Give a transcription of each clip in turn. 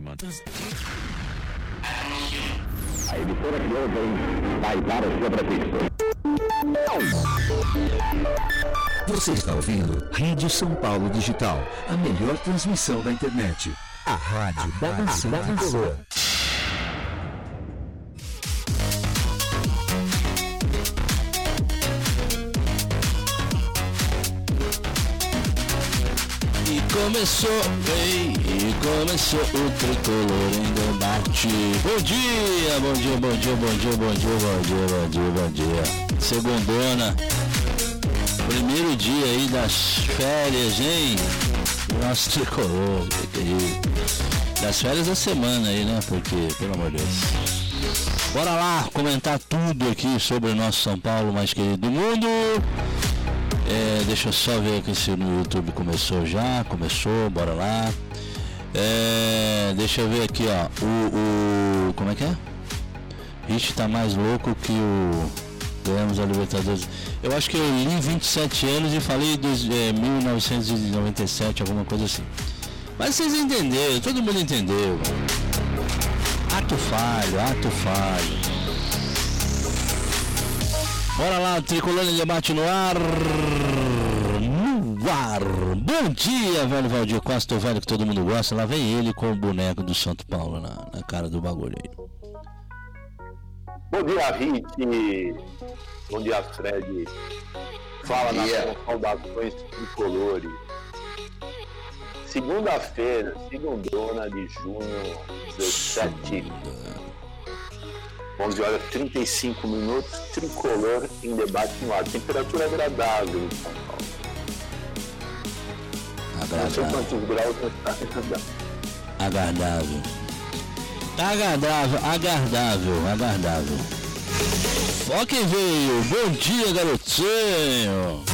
mano. A emissora que ouvem vai para o seu prefixo. Você está ouvindo Rede São Paulo Digital, a melhor transmissão da internet. A rádio da nação tricolor. E começou, ei, começou o tricolor em debate. Bom dia, bom dia, bom dia, bom dia, bom dia, bom dia, bom dia, bom dia. Segundona, primeiro dia aí das férias, hein? Nosso tricolor, que que isso? Das férias da semana aí, né? Porque, pelo amor de Deus. Bora lá comentar tudo aqui sobre o nosso São Paulo mais querido do mundo. É, deixa eu só ver aqui se no YouTube começou já. Começou, bora lá. É, deixa eu ver aqui, ó. O, o. Como é que é? Rich tá mais louco que o. Ganhamos a Libertadores. Eu acho que eu li 27 anos e falei dos, é, 1997, alguma coisa assim. Mas vocês entenderam, todo mundo entendeu. Ato falho, ato falho. Bora lá, Tricolor em Debate no ar. Bom dia, velho Valdir Costa, o velho que todo mundo gosta. Lá vem ele com o boneco do Santo Paulo na, na cara do bagulho aí. Bom dia, Rit. Bom dia, Fred. Fala dia. nas saudações tricolores. Segunda-feira, segundona de junho, 17, 11 horas 35 minutos, tricolor em debate no ar. Temperatura agradável em São Paulo. Agradável. agradável. Agradável. Agradável, agradável. Ó quem veio. Bom dia, garotinho.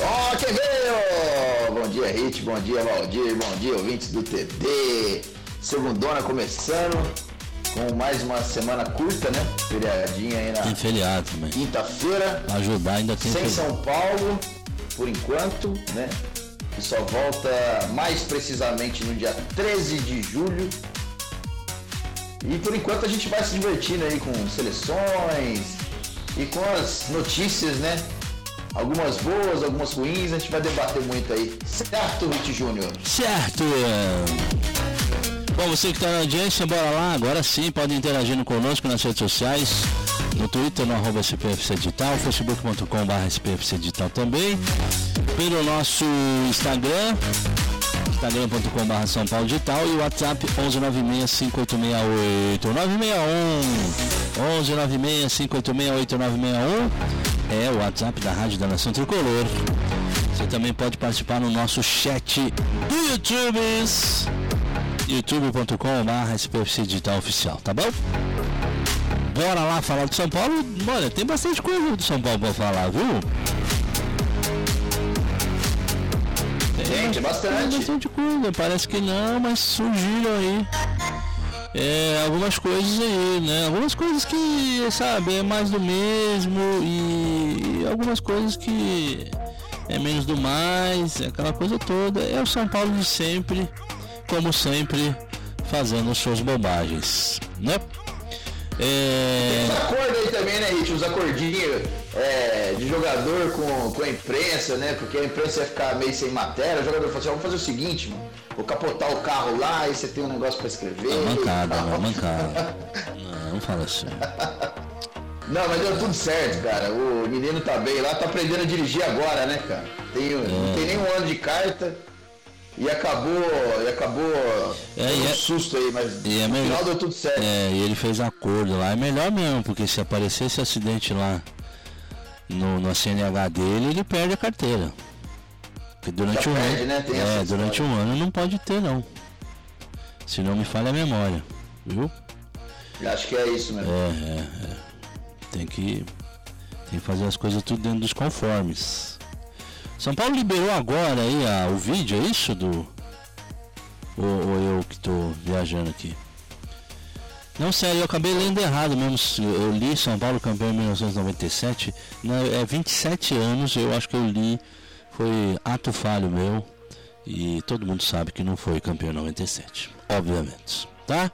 Ó, quem veio! Bom dia, Hit, bom dia, Valdir, bom dia, ouvintes do TD. Segundona começando com mais uma semana curta, né? Feriadinha aí Tem na feriado também. quinta-feira, ajudar ainda tem sem feriado. São Paulo, por enquanto, né? E só volta mais precisamente no dia 13 de julho. E por enquanto a gente vai se divertindo aí com seleções e com as notícias, né? Algumas boas, algumas ruins, a gente vai debater muito aí. Certo, Rit Júnior? Certo! Bom, você que está na audiência, bora lá, agora sim, pode interagir conosco nas redes sociais, no Twitter, no arroba SPFC Digital, facebook.com.br SPFC Digital também, pelo nosso Instagram, instagram.com.br São Paulo Digital e o WhatsApp 1196-5868 961 1196-5868 é o WhatsApp da Rádio da Nação Tricolor. Você também pode participar no nosso chat do YouTube youtube.com.br SPFC Digital Oficial, tá bom? Bora lá falar do São Paulo. Olha, tem bastante coisa do São Paulo pra falar, viu? Gente, Tem bastante. bastante coisa, parece que não, mas surgiram aí. É, algumas coisas aí, né? Algumas coisas que, sabe, é mais do mesmo e, e algumas coisas que é menos do mais, aquela coisa toda. É o São Paulo de sempre, como sempre, fazendo suas bobagens, né? É, Os acordos aí também, né, Rit? Os acordinhos é, de jogador com, com a imprensa, né? Porque a imprensa ia ficar meio sem matéria. O jogador falou assim: "Ó, vamos fazer o seguinte, mano. Vou capotar o carro lá, aí você tem um negócio pra escrever. é mancada, e tal." é mancada. Não, não fala assim. Não, mas deu tudo certo, cara. O menino tá bem lá, tá aprendendo a dirigir agora, né, cara? Tem, Não tem nem um ano de carta e acabou. E acabou. É, e um é- susto aí, mas e é no melhor- final deu tudo certo. É, e ele fez acordo lá. É melhor mesmo, porque se aparecer esse acidente lá no, no CNH dele, ele perde a carteira. Porque durante Já um perde, ano. né? É, durante um ano não pode ter não. Se não me falha a memória. Viu? Acho que é isso mesmo. É, é, é. Tem que. Tem que fazer as coisas tudo dentro dos conformes. São Paulo liberou agora aí a- o vídeo, é isso do. Ou, ou eu que tô viajando aqui? Não, sério, eu acabei lendo errado mesmo. Eu li São Paulo campeão em 1997. Não, é 27 anos, eu acho que eu li. Foi ato falho meu. E todo mundo sabe que não foi campeão em 97, obviamente, tá?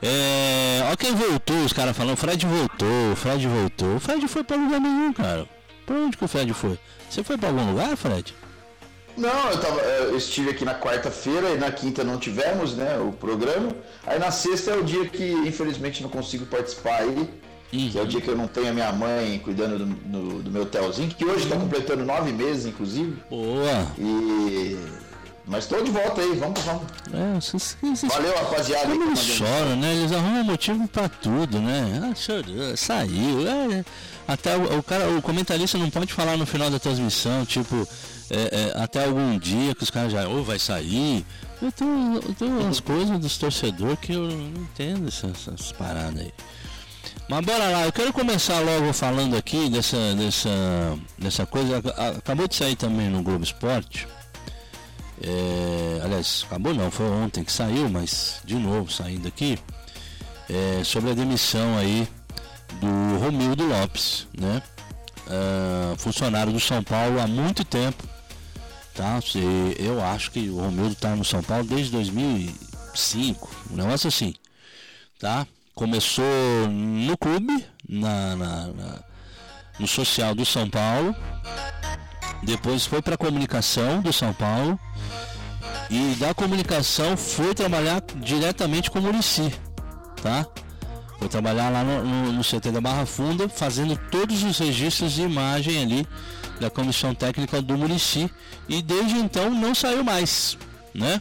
É, ó quem voltou, os caras falando, Fred voltou, Fred voltou. Fred foi pra lugar nenhum, cara. Pra onde que o Fred foi? Você foi pra algum lugar, Fred? Não, eu, tava, eu estive aqui na quarta-feira e na quinta não tivemos, né, o programa. Aí na sexta é o dia que infelizmente não consigo participar aí. Uhum. Que é o dia que eu não tenho a minha mãe cuidando do, do, do meu hotelzinho, que hoje está uhum. completando nove meses, inclusive. Boa! E mas estou de volta aí, vamos, vamos. É, vocês, vocês, Valeu, rapaziada. Eles choram, né? Eles arrumam motivo para tudo, né? Ah, chorou, saiu. É, até o, o, cara, o comentarista não pode falar no final da transmissão, tipo, é, é, até algum dia que os caras já, ou oh, vai sair. Eu tenho, eu tenho umas coisas dos torcedores que eu não entendo essas, essas paradas aí. Mas bora lá, eu quero começar logo falando aqui dessa, dessa, dessa coisa. Acabou de sair também no Globo Esporte é, aliás, acabou não, foi ontem que saiu, mas de novo saindo aqui, é, sobre a demissão aí do Romildo Lopes, né? É, funcionário do São Paulo há muito tempo, tá? Eu acho que o Romildo está no São Paulo desde 2005, um negócio assim, tá? Começou no clube, na, na, na no social do São Paulo, depois foi para a comunicação do São Paulo e da comunicação foi trabalhar diretamente com o Murici, tá? Foi trabalhar lá no, no, no, CT da Barra Funda, fazendo todos os registros de imagem ali da comissão técnica do Murici e desde então não saiu mais, né?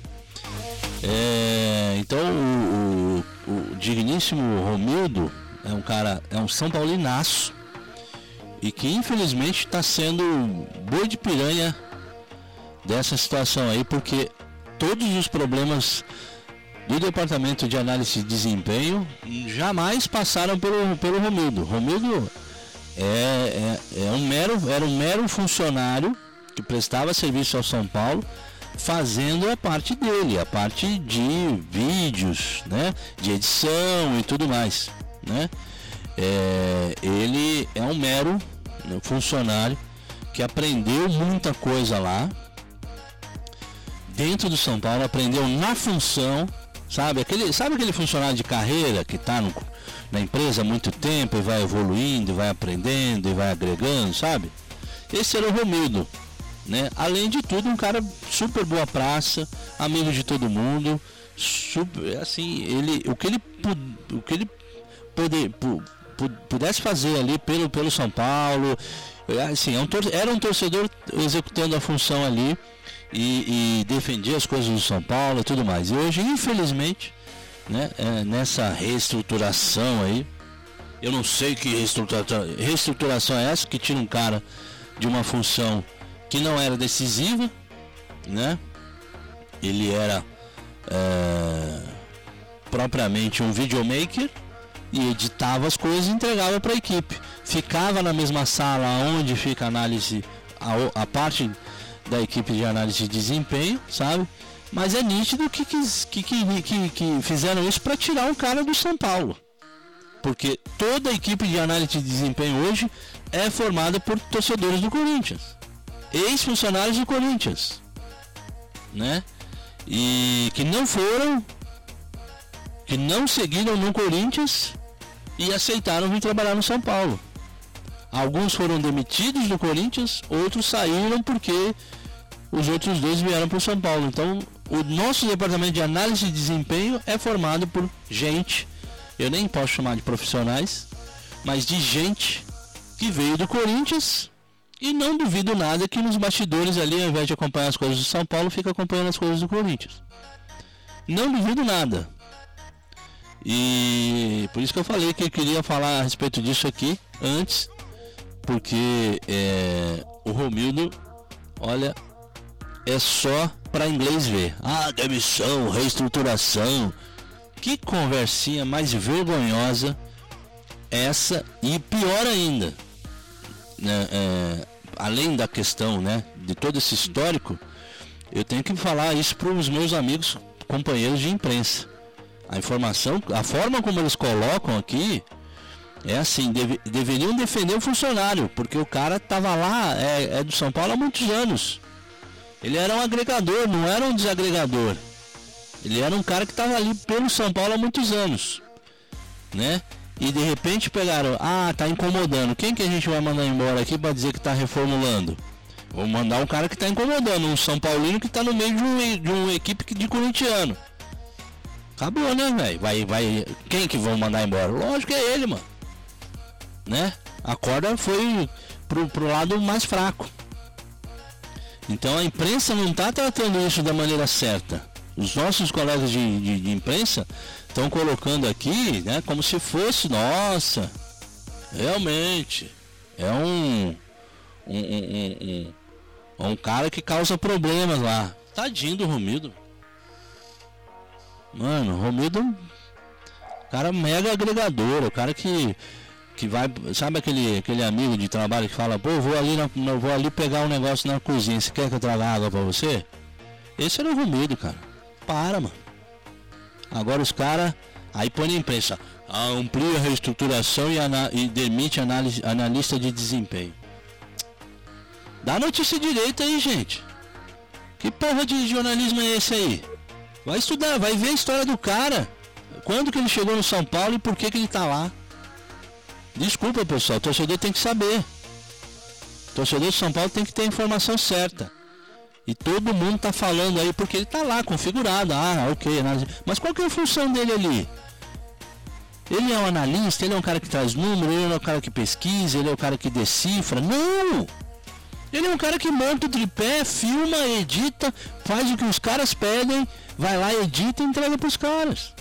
É, então o, o, o digníssimo Romildo é um cara, é um São Paulinaço e que infelizmente está sendo boi de piranha dessa situação aí, porque todos os problemas do departamento de análise de desempenho jamais passaram pelo, pelo Romildo. Romildo é, é, é um mero, era um mero funcionário que prestava serviço ao São Paulo, fazendo a parte dele, a parte de vídeos, né, de edição e tudo mais, né. É, ele é um mero funcionário que aprendeu muita coisa lá, dentro do São Paulo, aprendeu na função, sabe? Aquele, sabe aquele funcionário de carreira que está na empresa há muito tempo e vai evoluindo, vai aprendendo e vai agregando, sabe? Esse era o Romildo, né? Além de tudo, um cara super boa praça, amigo de todo mundo, super, assim, ele, o que ele, o que ele poder, pudesse fazer ali pelo, pelo São Paulo, assim, é era um torcedor executando a função ali e, e defendia as coisas do São Paulo e tudo mais. E hoje, infelizmente, né, é, nessa reestruturação aí, eu não sei que reestruturação, reestruturação é essa que tira um cara de uma função que não era decisiva, né? Ele era é, propriamente um videomaker e editava as coisas e entregava para a equipe. Ficava na mesma sala onde fica a análise, a, a parte da equipe de análise de desempenho, sabe? Mas é nítido que, que, que, que, fizeram isso para tirar o cara do São Paulo. Porque toda a equipe de análise de desempenho hoje é formada por torcedores do Corinthians. Ex-funcionários do Corinthians. Né? E que não foram, que não seguiram no Corinthians e aceitaram vir trabalhar no São Paulo. Alguns foram demitidos do Corinthians, outros saíram porque os outros dois vieram para o São Paulo. Então, o nosso departamento de análise de desempenho é formado por gente, eu nem posso chamar de profissionais, mas de gente que veio do Corinthians e não duvido nada que nos bastidores ali, ao invés de acompanhar as coisas do São Paulo, fica acompanhando as coisas do Corinthians. Não duvido nada. E por isso que eu falei que eu queria falar a respeito disso aqui antes, porque é, o Romildo, olha, é só para inglês ver. Ah, demissão, reestruturação. Que conversinha mais vergonhosa essa e pior ainda. Né, é, além da questão né, de todo esse histórico, eu tenho que falar isso para os meus amigos, companheiros de imprensa. A informação, a forma como eles colocam aqui é assim, deve, deveriam defender o funcionário, porque o cara estava lá, é, é do São Paulo há muitos anos Ele era um agregador, não era um desagregador. Ele era um cara que estava ali pelo São Paulo há muitos anos, né? E de repente pegaram, ah, tá incomodando. Quem que a gente vai mandar embora aqui para dizer que tá reformulando? Vou mandar um cara que tá incomodando, um São Paulino que tá no meio de, um, de uma equipe de corintiano. Acabou, né, velho? Vai, vai. Quem que vão mandar embora? Lógico que é ele, mano. Né? A corda foi pro, pro lado mais fraco. Então a imprensa não está tratando isso da maneira certa. Os nossos colegas de, de, de imprensa estão colocando aqui, né, como se fosse, nossa, realmente é um um, um, um, um cara que causa problemas lá. Tadinho do Romildo. Mano, Romildo, cara mega agregador, o cara que que vai, sabe aquele, aquele amigo de trabalho que fala, pô, vou ali, na, vou ali pegar um negócio na cozinha, você quer que eu traga água pra você? Esse era o Romildo, cara. Para, mano. Agora os caras, aí põe na imprensa, amplia a reestruturação e, e demite análise, analista de desempenho. Dá notícia direita aí, gente. Que porra de jornalismo é esse aí? Vai estudar, vai ver a história do cara. Quando que ele chegou no São Paulo e por que que ele tá lá? Desculpa, pessoal, o torcedor tem que saber. O torcedor de São Paulo tem que ter a informação certa. E todo mundo tá falando aí porque ele tá lá configurado. Ah, ok. Mas qual que é a função dele ali? Ele é um analista, ele é um cara que traz número, ele é um cara que pesquisa, ele é um cara que decifra. Não! Ele é um cara que monta o tripé, filma, edita, faz o que os caras pedem, vai lá, edita e entrega pros caras.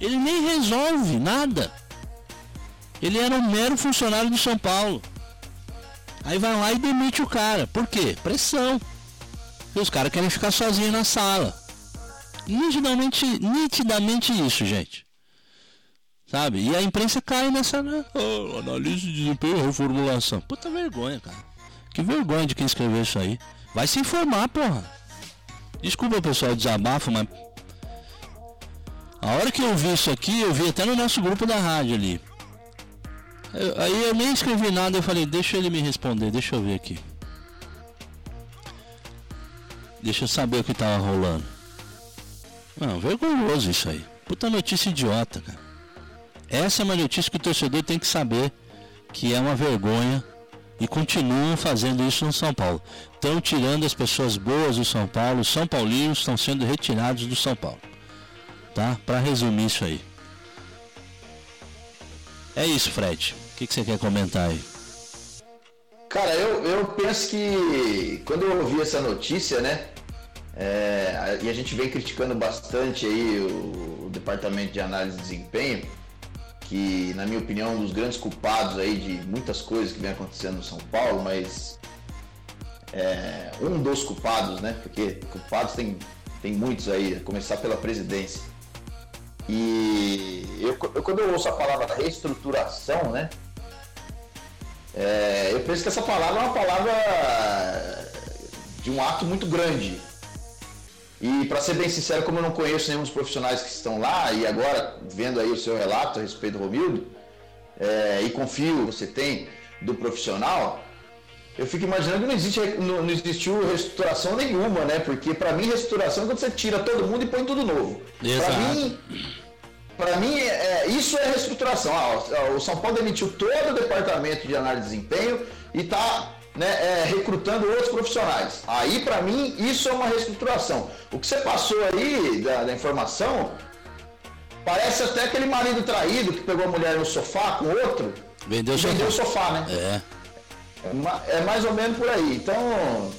Ele nem resolve nada. Ele era um mero funcionário de São Paulo. Aí vai lá e demite o cara. Por quê? Pressão. E os caras querem ficar sozinhos na sala. Nitidamente, nitidamente isso, gente. Sabe? E a imprensa cai nessa, né? Oh, analise de desempenho e reformulação. Puta vergonha, cara. Que vergonha de quem escreveu isso aí. Vai se informar, porra. Desculpa, pessoal, desabafo, mas. A hora que eu vi isso aqui, eu vi até no nosso grupo da rádio ali. Eu, aí eu nem escrevi nada, eu falei, deixa ele me responder, deixa eu ver aqui. Deixa eu saber o que tava rolando. Não, vergonhoso isso aí. Puta notícia idiota, cara. Essa é uma notícia que o torcedor tem que saber que é uma vergonha e continuam fazendo isso no São Paulo. Estão tirando as pessoas boas do São Paulo, os São Paulinos estão sendo retirados do São Paulo. Tá? Para resumir isso aí. É isso, Fred. O que, que você quer comentar aí? Cara, eu, eu penso que quando eu ouvi essa notícia, né? É, e a gente vem criticando bastante aí o, o, departamento de análise de desempenho, que na minha opinião é um dos grandes culpados aí de muitas coisas que vem acontecendo no São Paulo, mas é, um dos culpados, né? Porque culpados tem, tem muitos aí, a começar pela presidência. E eu, eu, quando eu ouço a palavra reestruturação, né? É, eu penso que essa palavra é uma palavra de um ato muito grande. E para ser bem sincero, como eu não conheço nenhum dos profissionais que estão lá, e agora vendo aí o seu relato a respeito do Romildo, é, e confio que você tem do profissional, eu fico imaginando que não, existe, não, não existiu reestruturação nenhuma, né? Porque para mim reestruturação é quando você tira todo mundo e põe tudo novo. Para mim, para mim, é, é, isso é reestruturação. Ah, o São Paulo demitiu todo o departamento de análise de desempenho e está né, é, recrutando outros profissionais. Aí, para mim, isso é uma reestruturação. O que você passou aí da, da, informação parece até aquele marido traído que pegou a mulher no sofá com outro. Vendeu o sofá. Vendeu o sofá, né? É. É, mais ou menos por aí. Então,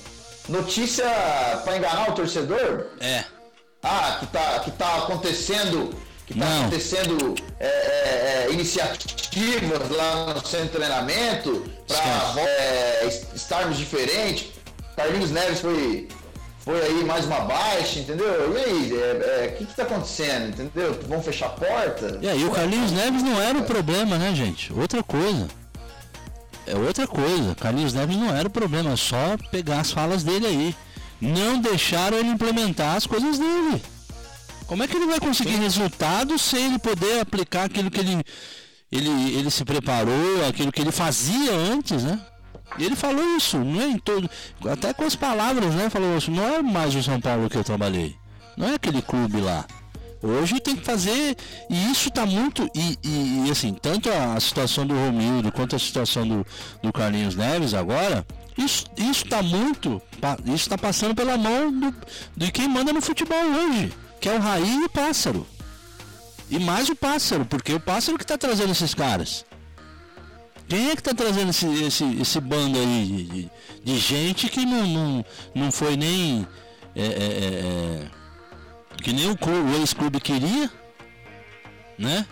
notícia para enganar o torcedor? É. Ah, que tá, que tá acontecendo que está acontecendo é, é, é, iniciativas lá no centro de treinamento para é, estarmos diferentes. Carlinhos Neves foi, foi aí mais uma baixa, entendeu? E aí, o é, é, que está acontecendo, entendeu? Vão fechar a porta? E aí, o Carlinhos Neves não era o problema, né, gente? Outra coisa. É outra coisa. Carlinhos Neves não era o problema, é só pegar as falas dele aí. Não deixaram ele implementar as coisas dele. Como é que ele vai conseguir Sim. resultados sem ele poder aplicar aquilo que ele, ele, ele se preparou, aquilo que ele fazia antes, né? E ele falou isso, não é em todo. Até com as palavras, né? Falou isso, não é mais o São Paulo que eu trabalhei. Não é aquele clube lá. Hoje tem que fazer. E isso está muito. E, e, e, assim, tanto a situação do Romildo quanto a situação do, do Carlinhos Neves agora, isso está muito. Isso está passando pela mão do, de quem manda no futebol hoje. Que é o Raí e o Pássaro. E mais o Pássaro, porque o Pássaro que está trazendo esses caras. Quem é que está trazendo esse, esse, esse bando aí de, de, de gente que não, não, não foi nem. É, é, é, é que nem o, o ex-clube queria, né?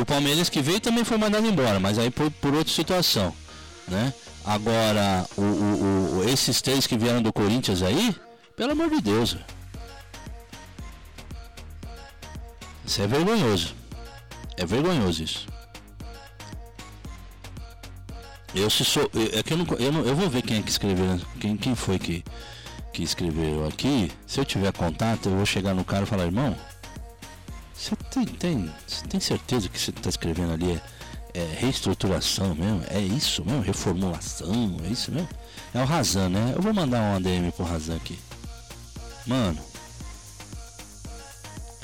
O, Palmeiras que veio também foi mandado embora, mas aí por, por outra situação, né? Agora, o, o, o, esses três que vieram do Corinthians aí, pelo amor de Deus. Isso é vergonhoso. É vergonhoso isso. Eu se sou. É que eu não, eu não. Eu vou ver quem é que escreveu. Quem, quem foi que, que escreveu aqui. Se eu tiver contato, eu vou chegar no cara e falar, irmão. Você tem, tem, tem certeza que você está escrevendo ali é, é, reestruturação mesmo? É isso mesmo? Reformulação? É isso mesmo? É o Razan, né? Eu vou mandar um ADM pro Razan aqui. Mano.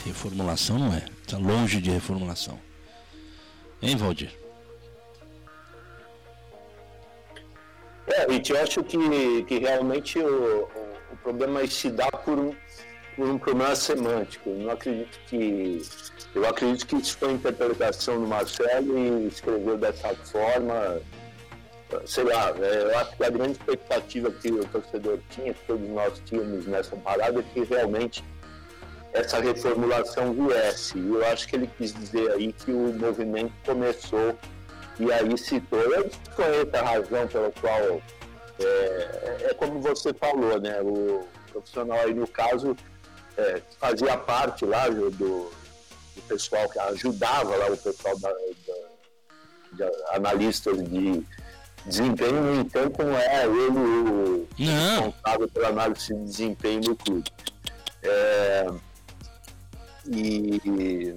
Reformulação não é. Tá longe de reformulação. Hein, Valdir? É, e eu acho que, que realmente o, o, o problema se dá por um, por um problema semântico. Eu não acredito que. Eu acredito que isso foi a interpretação do Marcelo e escreveu dessa forma. Sei lá, é, eu acho que a grande expectativa que o torcedor tinha, que todos nós tínhamos nessa parada, é que realmente essa reformulação viesse. E eu acho que ele quis dizer aí que o movimento começou e aí citou. Eu desconheço a razão pela qual é, é, como você falou, né? O profissional aí no caso é, fazia parte lá do, do, pessoal que ajudava lá o pessoal da, da, de analistas de desempenho, no entanto, não é ele o responsável pela análise de desempenho do clube. É, e,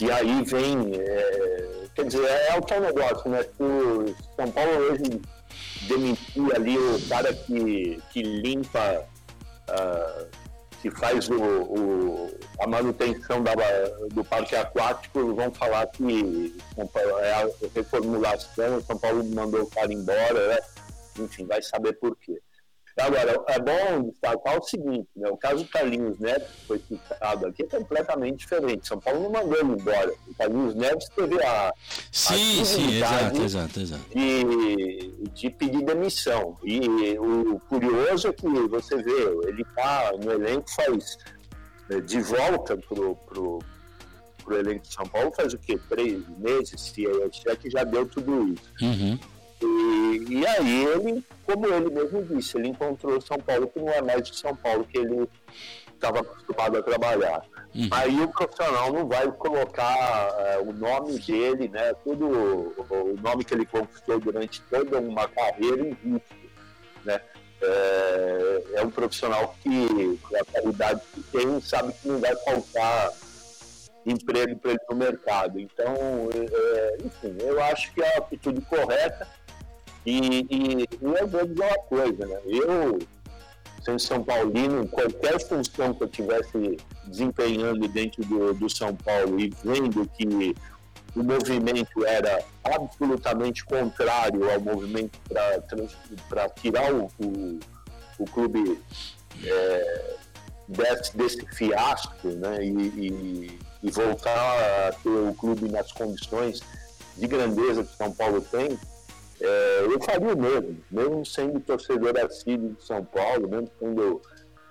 e aí vem, é, quer dizer, é o que é o negócio, né? O São Paulo hoje demitir ali o cara que, que limpa, uh, que faz o, o, a manutenção da, do parque aquático, vão falar que é a reformulação, o São Paulo mandou o cara embora, né? enfim, vai saber por quê. Agora, é bom destacar o seguinte, né? o caso do Carlinhos Neves, que foi citado aqui, é completamente diferente. São Paulo não mandou ele embora. O Carlinhos Neves teve a, sim, a sim, exato, exato, exato. De, de pedir demissão. E o curioso é que você vê, ele está no elenco faz eh, de volta pro, pro, pro elenco de São Paulo faz o quê? Três meses, se é que já deu tudo isso. Uhum. E, e aí ele, como ele mesmo disse, ele encontrou São Paulo que não é mais de São Paulo que ele estava acostumado a trabalhar. Uhum. Aí o profissional não vai colocar é, o nome dele, né, tudo o nome que ele conquistou durante toda uma carreira em risco, né? É, é um profissional que, a qualidade que tem, sabe que não vai faltar emprego para ele no mercado. Então, é, enfim, eu acho que é a atitude correta e, e, e eu vou dizer uma coisa, né? Eu, sendo São Paulino, qualquer função que eu tivesse desempenhando dentro do, do São Paulo e vendo que o movimento era absolutamente contrário ao movimento para tirar o, o, o clube é, desse, desse, fiasco né, e, e, e, voltar a ter o clube nas condições de grandeza que São Paulo tem, é, eu faria o mesmo, mesmo sendo torcedor assíduo de São Paulo, mesmo sendo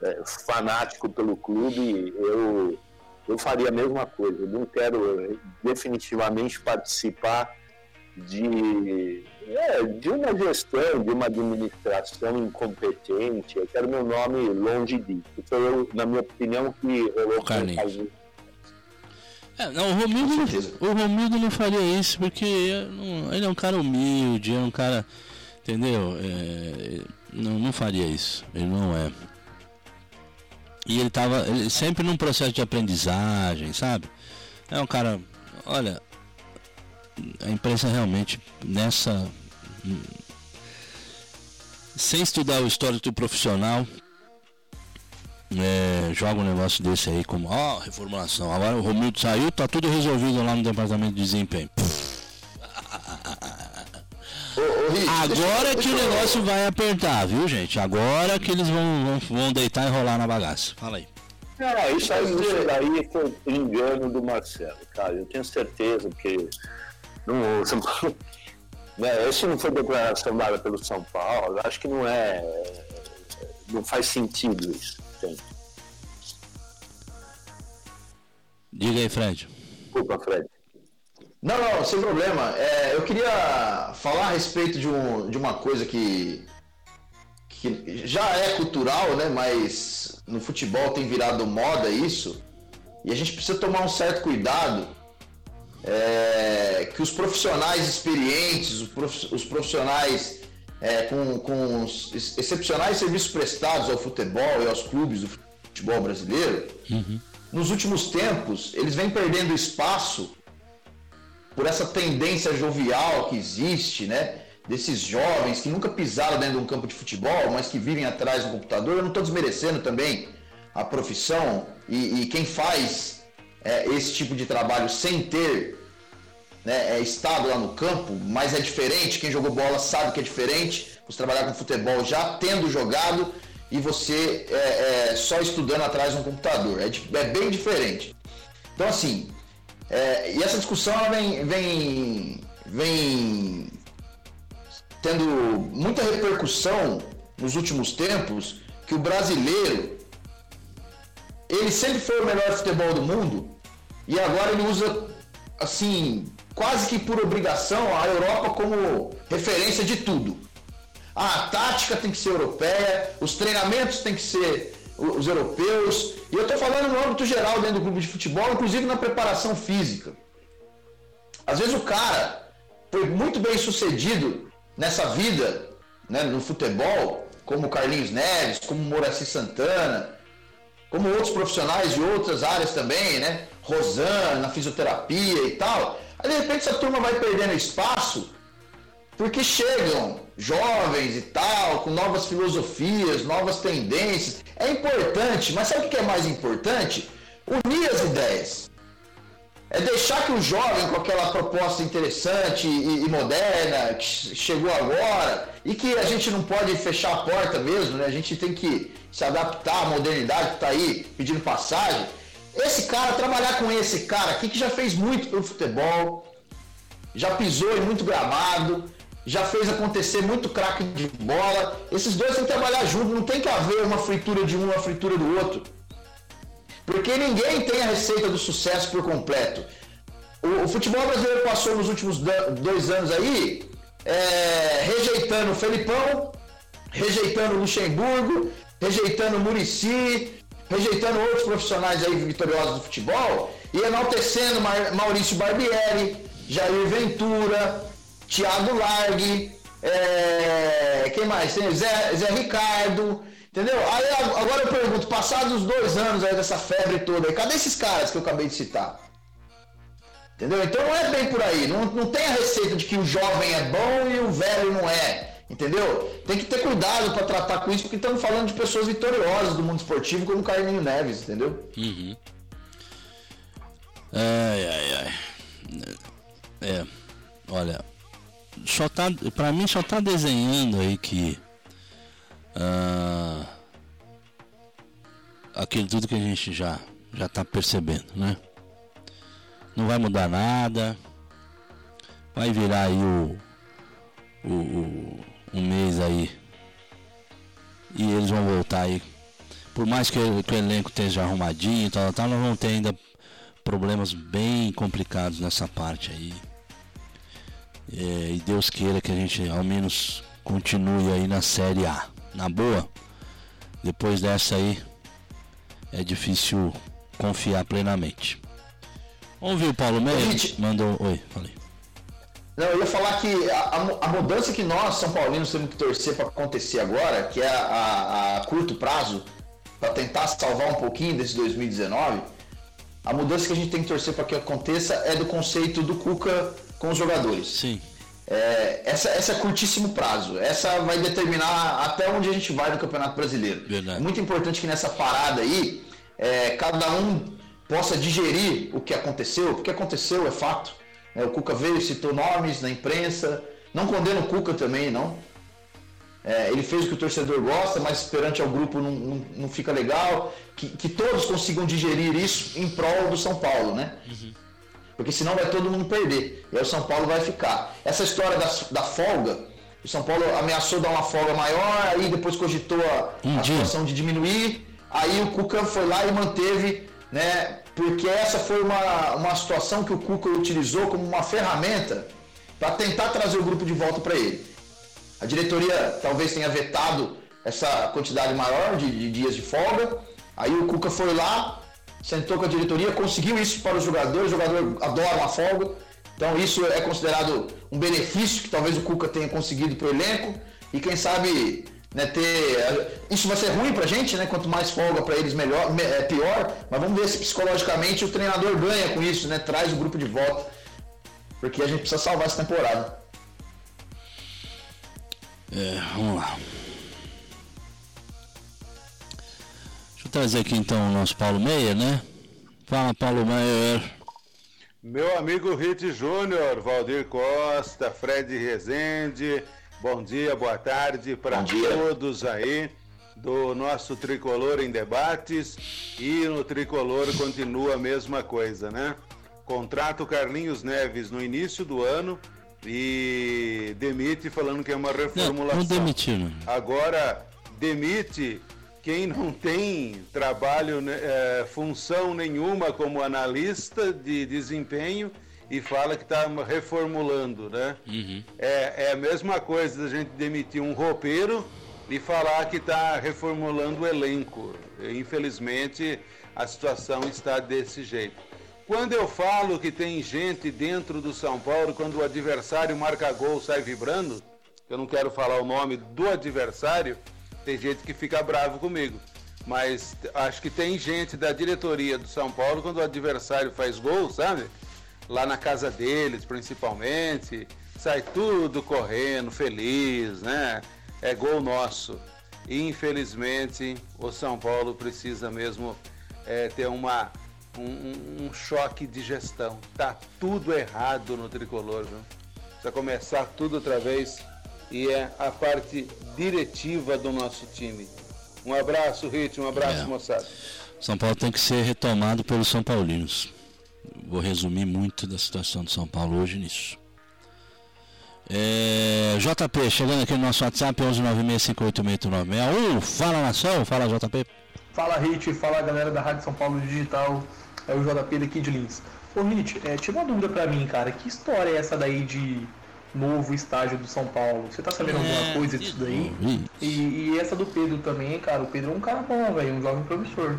é, fanático pelo clube, eu, eu faria a mesma coisa. Eu não quero definitivamente participar de, é, de uma gestão, de uma administração incompetente. Eu quero meu nome longe disso. Então, eu, na minha opinião, que eu fazer é, não, o Romildo, não, o Romildo não faria isso porque ele é um cara humilde, é um cara. Entendeu? É, não, não faria isso. Ele não é. E ele tava ele, sempre num processo de aprendizagem, sabe? É um cara. Olha, a imprensa realmente nessa. sem estudar o histórico do profissional, é, joga um negócio desse aí como, ó, reformulação. Agora o Romildo saiu, tá tudo resolvido lá no departamento de desempenho. Ô, ô, Rich, Agora que o negócio vai apertar, viu, gente? Agora que eles vão, vão, vão deitar e rolar na bagaça. Fala aí. Não, isso aí, isso daí foi engano do Marcelo, cara. Eu tenho certeza que não, São Paulo, né, esse não foi declaração dada pelo São Paulo. Eu acho que não é. Não faz sentido isso. Diga aí, Fred. Desculpa, Fred. Não, não, sem problema. É, eu queria falar a respeito de, um, de uma coisa que, que já é cultural, né? Mas no futebol tem virado moda isso. E a gente precisa tomar um certo cuidado é, que os profissionais experientes, os profissionais é, com, com excepcionais serviços prestados ao futebol e aos clubes do futebol brasileiro, nos últimos tempos, eles vêm perdendo espaço por essa tendência jovial que existe, né? Desses jovens que nunca pisaram dentro de um campo de futebol, mas que vivem atrás do computador. Eu não estou desmerecendo também a profissão e, e quem faz é, esse tipo de trabalho sem ter né, é, estado lá no campo, mas é diferente. Quem jogou bola sabe que é diferente. Você trabalhar com futebol já tendo jogado e você é, é, só estudando atrás de um computador. É, é bem diferente. Então, assim, é, e essa discussão ela vem, vem, vem tendo muita repercussão nos últimos tempos que o brasileiro ele sempre foi o melhor futebol do mundo e agora ele usa assim quase que por obrigação a Europa como referência de tudo. A tática tem que ser europeia, os treinamentos têm que ser os europeus. E eu estou falando no âmbito geral dentro do clube de futebol, inclusive na preparação física. Às vezes o cara foi muito bem sucedido nessa vida, né, no futebol, como Carlinhos Neves, como Moraci Santana, como outros profissionais de outras áreas também, né? Rosana, na fisioterapia e tal. Aí de repente essa turma vai perdendo espaço porque chegam jovens e tal, com novas filosofias, novas tendências. É importante, mas sabe o que é mais importante? Unir as ideias. É deixar que o jovem com aquela proposta interessante e, e moderna, que che- chegou agora, e que a gente não pode fechar a porta mesmo, né? A gente tem que se adaptar à modernidade que está aí pedindo passagem. Esse cara, trabalhar com esse cara aqui que já fez muito pelo futebol, já pisou em muito gramado, já fez acontecer muito craque de bola. Esses dois têm que trabalhar junto, não tem que haver uma fritura de um, uma fritura do outro. Porque ninguém tem a receita do sucesso por completo. O, o futebol brasileiro passou nos últimos dois anos aí é, rejeitando o Felipão, rejeitando o Luxemburgo, rejeitando o Murici, rejeitando outros profissionais aí vitoriosos do futebol e enaltecendo Maurício Barbieri, Jair Ventura, Thiago Largue, é, quem mais? Tem Zé, Zé Ricardo, entendeu? Aí agora eu pergunto, passados os dois anos aí dessa febre toda aí, cadê esses caras que eu acabei de citar? Entendeu? Então não é bem por aí. Não, não tem a receita de que o jovem é bom e o velho não é. Entendeu? Tem que ter cuidado para tratar com isso, porque estamos falando de pessoas vitoriosas do mundo esportivo, como o Carlinho Neves, entendeu? Ai, ai, ai. É, olha, só tá, pra mim só tá desenhando aí que ah, aquilo tudo que a gente já já tá percebendo, né? Não vai mudar nada. Vai virar aí o o, o um mês aí e eles vão voltar aí. Por mais que, o- que o elenco esteja arrumadinho e tal, tal, nós vamos ter ainda problemas bem complicados nessa parte aí. É, e Deus queira que a gente ao menos continue aí na Série A. Na boa, depois dessa aí é difícil confiar plenamente. Vamos ver o Paulo Meia? Gente. Mandou. Oi, falei. Não, eu ia falar que a, a- mudança que nós, São Paulinos, temos que torcer para acontecer agora, que é a, a- curto prazo, para tentar salvar um pouquinho desse 2019, a mudança que a gente tem que torcer para que aconteça é do conceito do Cuca com os jogadores. Sim. é, essa, essa é curtíssimo prazo. Essa vai determinar até onde a gente vai no Campeonato Brasileiro. Verdade. É muito importante que nessa parada aí, é, cada um possa digerir o que aconteceu. O que aconteceu é fato. É, o Cuca veio, citou nomes na imprensa. Não condena o Cuca também, não. É, ele fez o que o torcedor gosta, mas perante ao grupo não, não, não fica legal. Que, que, todos consigam digerir isso em prol do São Paulo, né? Uhum. Porque senão vai todo mundo perder. E aí o São Paulo vai ficar. Essa história da, da folga, o São Paulo ameaçou dar uma folga maior, aí depois cogitou a, a situação de diminuir. Aí o Cuca foi lá e manteve, né? Porque essa foi uma, uma situação que o Cuca utilizou como uma ferramenta para tentar trazer o grupo de volta para ele. A diretoria talvez tenha vetado essa quantidade maior de, de dias de folga. Aí o Cuca foi lá, sentou com a diretoria, conseguiu isso para os jogadores, o jogador adora uma folga. Então isso é considerado um benefício que talvez o Cuca tenha conseguido para o elenco. E quem sabe né, ter. Isso vai ser ruim para a gente, né? Quanto mais folga para eles, melhor, é pior. Mas vamos ver se psicologicamente o treinador ganha com isso, né? Traz o grupo de volta. Porque a gente precisa salvar essa temporada. É, vamos lá. Deixa eu trazer aqui então o nosso Paulo Meia, né? Fala, Paulo Meia. Meu amigo Rit Júnior, Valdir Costa, Fred Rezende, bom dia, boa tarde para todos aí do nosso Tricolor em Debates e no Tricolor continua a mesma coisa, né? Contrato Carlinhos Neves no início do ano e demite falando que é uma reformulação. Não, não demitiu, não. Agora demite quem não tem trabalho, né, é, função nenhuma como analista de desempenho e fala que está reformulando, né? Uhum. É, é a mesma coisa da gente demitir um roupeiro e falar que está reformulando o elenco. Infelizmente, a situação está desse jeito. Quando eu falo que tem gente dentro do São Paulo, quando o adversário marca gol, sai vibrando, eu não quero falar o nome do adversário, tem gente que fica bravo comigo. Mas acho que tem gente da diretoria do São Paulo, quando o adversário faz gol, sabe? Lá na casa deles, principalmente, sai tudo correndo, feliz, né? É gol nosso. Infelizmente, o São Paulo precisa mesmo é, ter uma, um, um, choque de gestão. Tá tudo errado no tricolor, viu? Precisa começar tudo outra vez e é a parte diretiva do nosso time. Um abraço, Rit, um abraço, é. moçada. São Paulo tem que ser retomado pelos São Paulinos. Vou resumir muito da situação do São Paulo hoje nisso. É, JP, chegando aqui no nosso WhatsApp, 11965886961. Fala nação, fala JP. Fala Rit, fala galera da Rádio São Paulo Digital. É o JP daqui de Lins. Ô Rit, é, tira uma dúvida pra mim, cara. Que história é essa daí de novo estágio do São Paulo. Você tá sabendo alguma é, coisa disso daí? E, e, essa do Pedro também, cara. O Pedro é um cara bom, velho, um jovem promissor.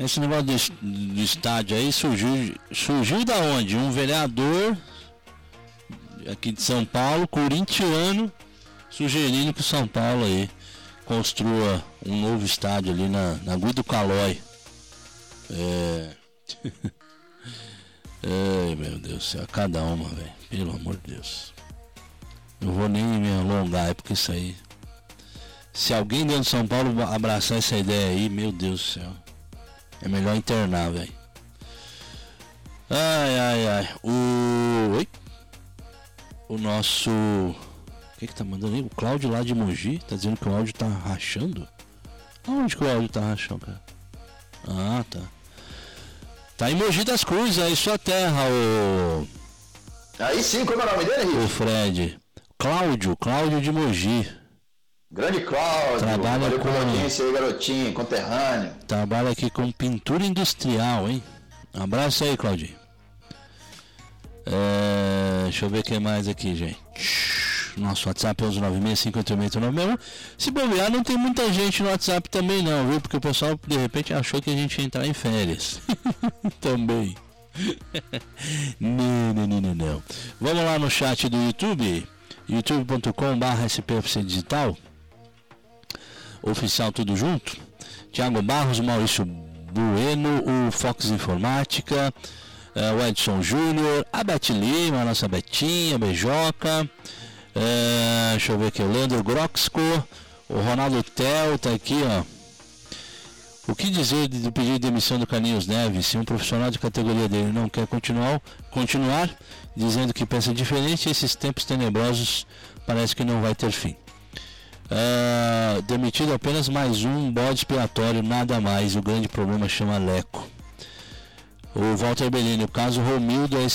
Esse negócio do, do estádio aí surgiu, surgiu da onde? Um vereador aqui de São Paulo, corintiano, sugerindo que o São Paulo aí construa um novo estádio ali na, na Guido Calói. É. Ai meu Deus do céu, cada uma, velho. Pelo amor de Deus. Não vou nem me alongar, é porque isso aí. Se alguém dentro de São Paulo abraçar essa ideia aí, meu Deus do céu. É melhor internar, velho. Ai, ai, ai. O. Oi? O nosso. O que que tá mandando aí? O Cláudio lá de Mogi tá dizendo que o áudio tá rachando? Aonde que o áudio tá rachando, cara? Ah, tá. Tá em Mogi das Cruzes, aí sua terra, o. Aí sim, como é o nome dele? O Fred. Cláudio, Cláudio de Mogi. Grande Cláudio, trabalha com audiência aí, garotinho, conterrâneo. Trabalha aqui com pintura industrial, hein? Um abraço aí, Claudinho. É, deixa eu ver o que mais aqui, gente. Nosso WhatsApp é 1196588691. Se bobear, não tem muita gente no WhatsApp também não, viu? Porque o pessoal de repente achou que a gente ia entrar em férias. também. não, não, não, não, Vamos lá no chat do YouTube. youtube.com.br SPFC Digital. Oficial tudo junto. Tiago Barros, Maurício Bueno, o Fox Informática. é, o Edson Júnior, a Beth Lima, a nossa Betinha, Beijoca. É, deixa eu ver aqui, o Leandro Groxco, o Ronaldo Tel tá aqui, ó. O que dizer do pedido de demissão do Carlinhos Neves se um profissional de categoria dele não quer continuar, continuar dizendo que pensa diferente, esses tempos tenebrosos parece que não vai ter fim. Uh, demitido apenas mais um bode expiatório, nada mais. O grande problema chama Leco. O Walter Bellini, o caso Romildo é,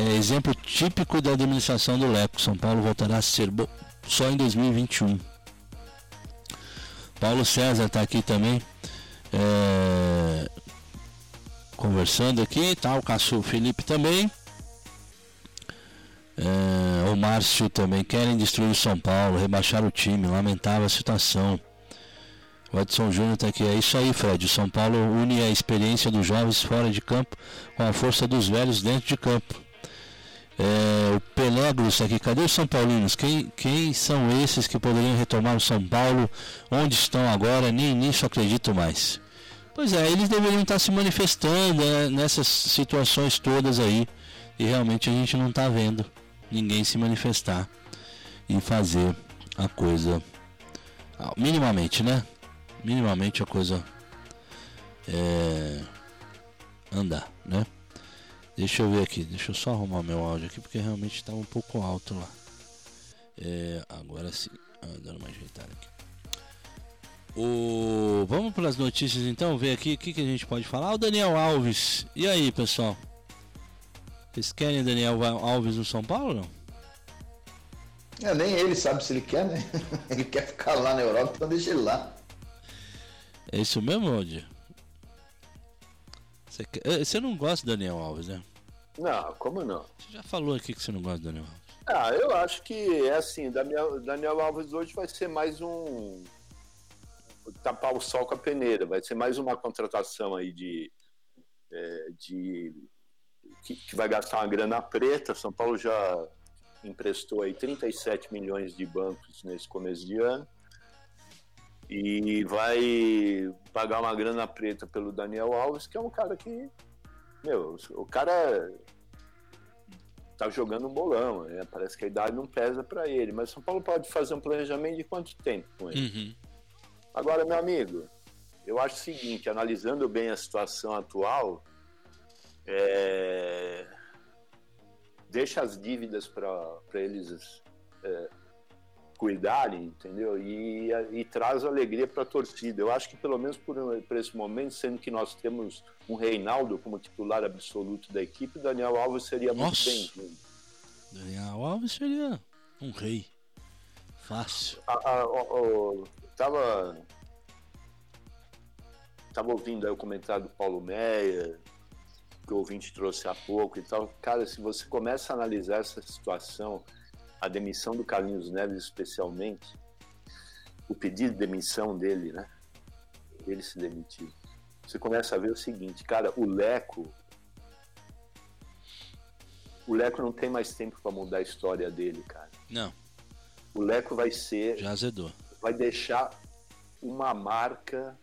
é, exemplo típico da administração do Leco. São Paulo voltará a ser só em 2021. Paulo César está aqui também. É, conversando aqui, tá? O Caçu Felipe também. É, o Márcio também querem destruir o São Paulo, rebaixar o time, lamentável a situação. O Edson Júnior está aqui. É isso aí, Fred. O São Paulo une a experiência dos jovens fora de campo com a força dos velhos dentro de campo. É, o Pelegros aqui, cadê os São Paulinos? Quem, quem são esses que poderiam retomar o São Paulo? Onde estão agora? Nem nisso acredito mais. Pois é, eles deveriam estar se manifestando né, nessas situações todas aí. E realmente a gente não está vendo ninguém se manifestar e fazer a coisa ah, minimamente, né? Minimamente a coisa é, andar, né? Deixa eu ver aqui, deixa eu só arrumar meu áudio aqui porque realmente estava um pouco alto lá. É, agora sim, ah, dando uma ajeitada aqui. O... Vamos para as notícias então, ver aqui o que, que a gente pode falar. O Daniel Alves, e aí pessoal? Vocês querem Daniel Alves no São Paulo não? É, nem ele sabe se ele quer, né? Ele quer ficar lá na Europa, então deixa ele lá. É isso mesmo, Aldir? Você, quer... Eh, você não gosta do Daniel Alves, né? Não, como não? Você já falou aqui que você não gosta do Daniel Alves. Ah, eu acho que é assim, Daniel, Daniel Alves hoje vai ser mais um tapar o sol com a peneira, vai ser mais uma contratação aí de, é, de que, que, vai gastar uma grana preta. São Paulo já emprestou aí 37 milhões de bancos nesse começo de ano e vai pagar uma grana preta pelo Daniel Alves, que é um cara que, meu, o cara tá jogando um bolão, né? parece que a idade não pesa para ele, mas São Paulo pode fazer um planejamento de quanto tempo com ele. Uhum. Agora, meu amigo, eu acho o seguinte, analisando bem a situação atual, é... deixa as dívidas para eles é, cuidarem, entendeu? E, e traz alegria para a torcida. Eu acho que pelo menos por, por, esse momento, sendo que nós temos um Reinaldo como titular absoluto da equipe, Daniel Alves seria Nossa. muito bem. Daniel Alves seria um rei. Fácil. A, a, a, tava tava ouvindo aí o comentário do Paulo Meia, que o ouvinte trouxe há pouco e tal. Cara, se você começa a analisar essa situação, a demissão do Carlinhos Neves especialmente, o pedido de demissão dele, né? Ele se demitiu. Você começa a ver o seguinte, cara, o Leco o Leco não tem mais tempo para mudar a história dele, cara. Não. O Leco vai ser Já azedou. Vai deixar uma marca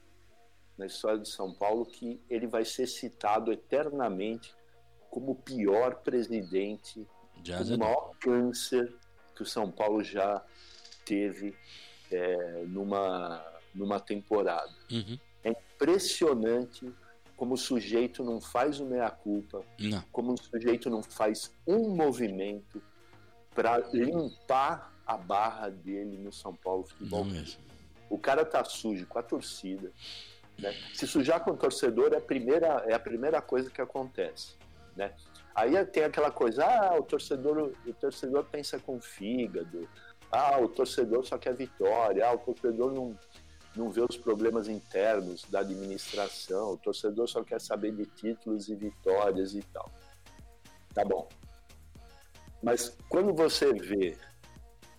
na história de São Paulo que ele vai ser citado eternamente como o pior presidente, o maior câncer que o São Paulo já teve é, numa, numa temporada. Uhum. É impressionante como o sujeito não faz o meia-culpa, como o sujeito não faz um movimento para limpar a barra dele no São Paulo Futebol. O cara tá sujo com a torcida, né? Se sujar com o torcedor é a primeira, é a primeira coisa que acontece. Né? Aí tem aquela coisa, ah, o torcedor, o torcedor pensa com fígado, ah, o torcedor só quer vitória, ah, o torcedor não, não vê os problemas internos da administração, o torcedor só quer saber de títulos e vitórias e tal. Tá bom. Mas quando você vê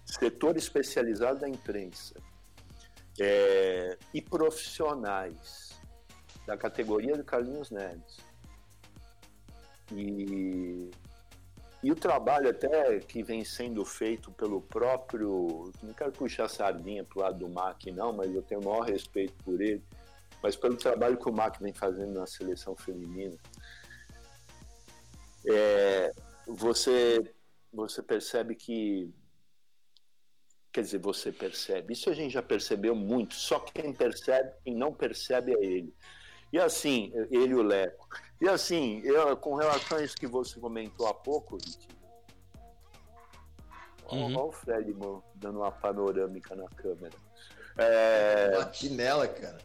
setor especializado da imprensa é, e profissionais da categoria do Carlinhos Neves. E, e o trabalho até que vem sendo feito pelo próprio, não quero puxar sardinha para o lado do MAC não, mas eu tenho o maior respeito por ele, mas pelo trabalho que o MAC vem fazendo na seleção feminina. é, você, você percebe que. Quer dizer, você percebe. Isso a gente já percebeu muito. Só quem percebe, quem não percebe é ele. E assim, ele e o Leco. E assim, eu, com relação a isso que você comentou há pouco, Vitinho, uhum. olha o Fred dando uma panorâmica na câmera. É... Bati nela, cara.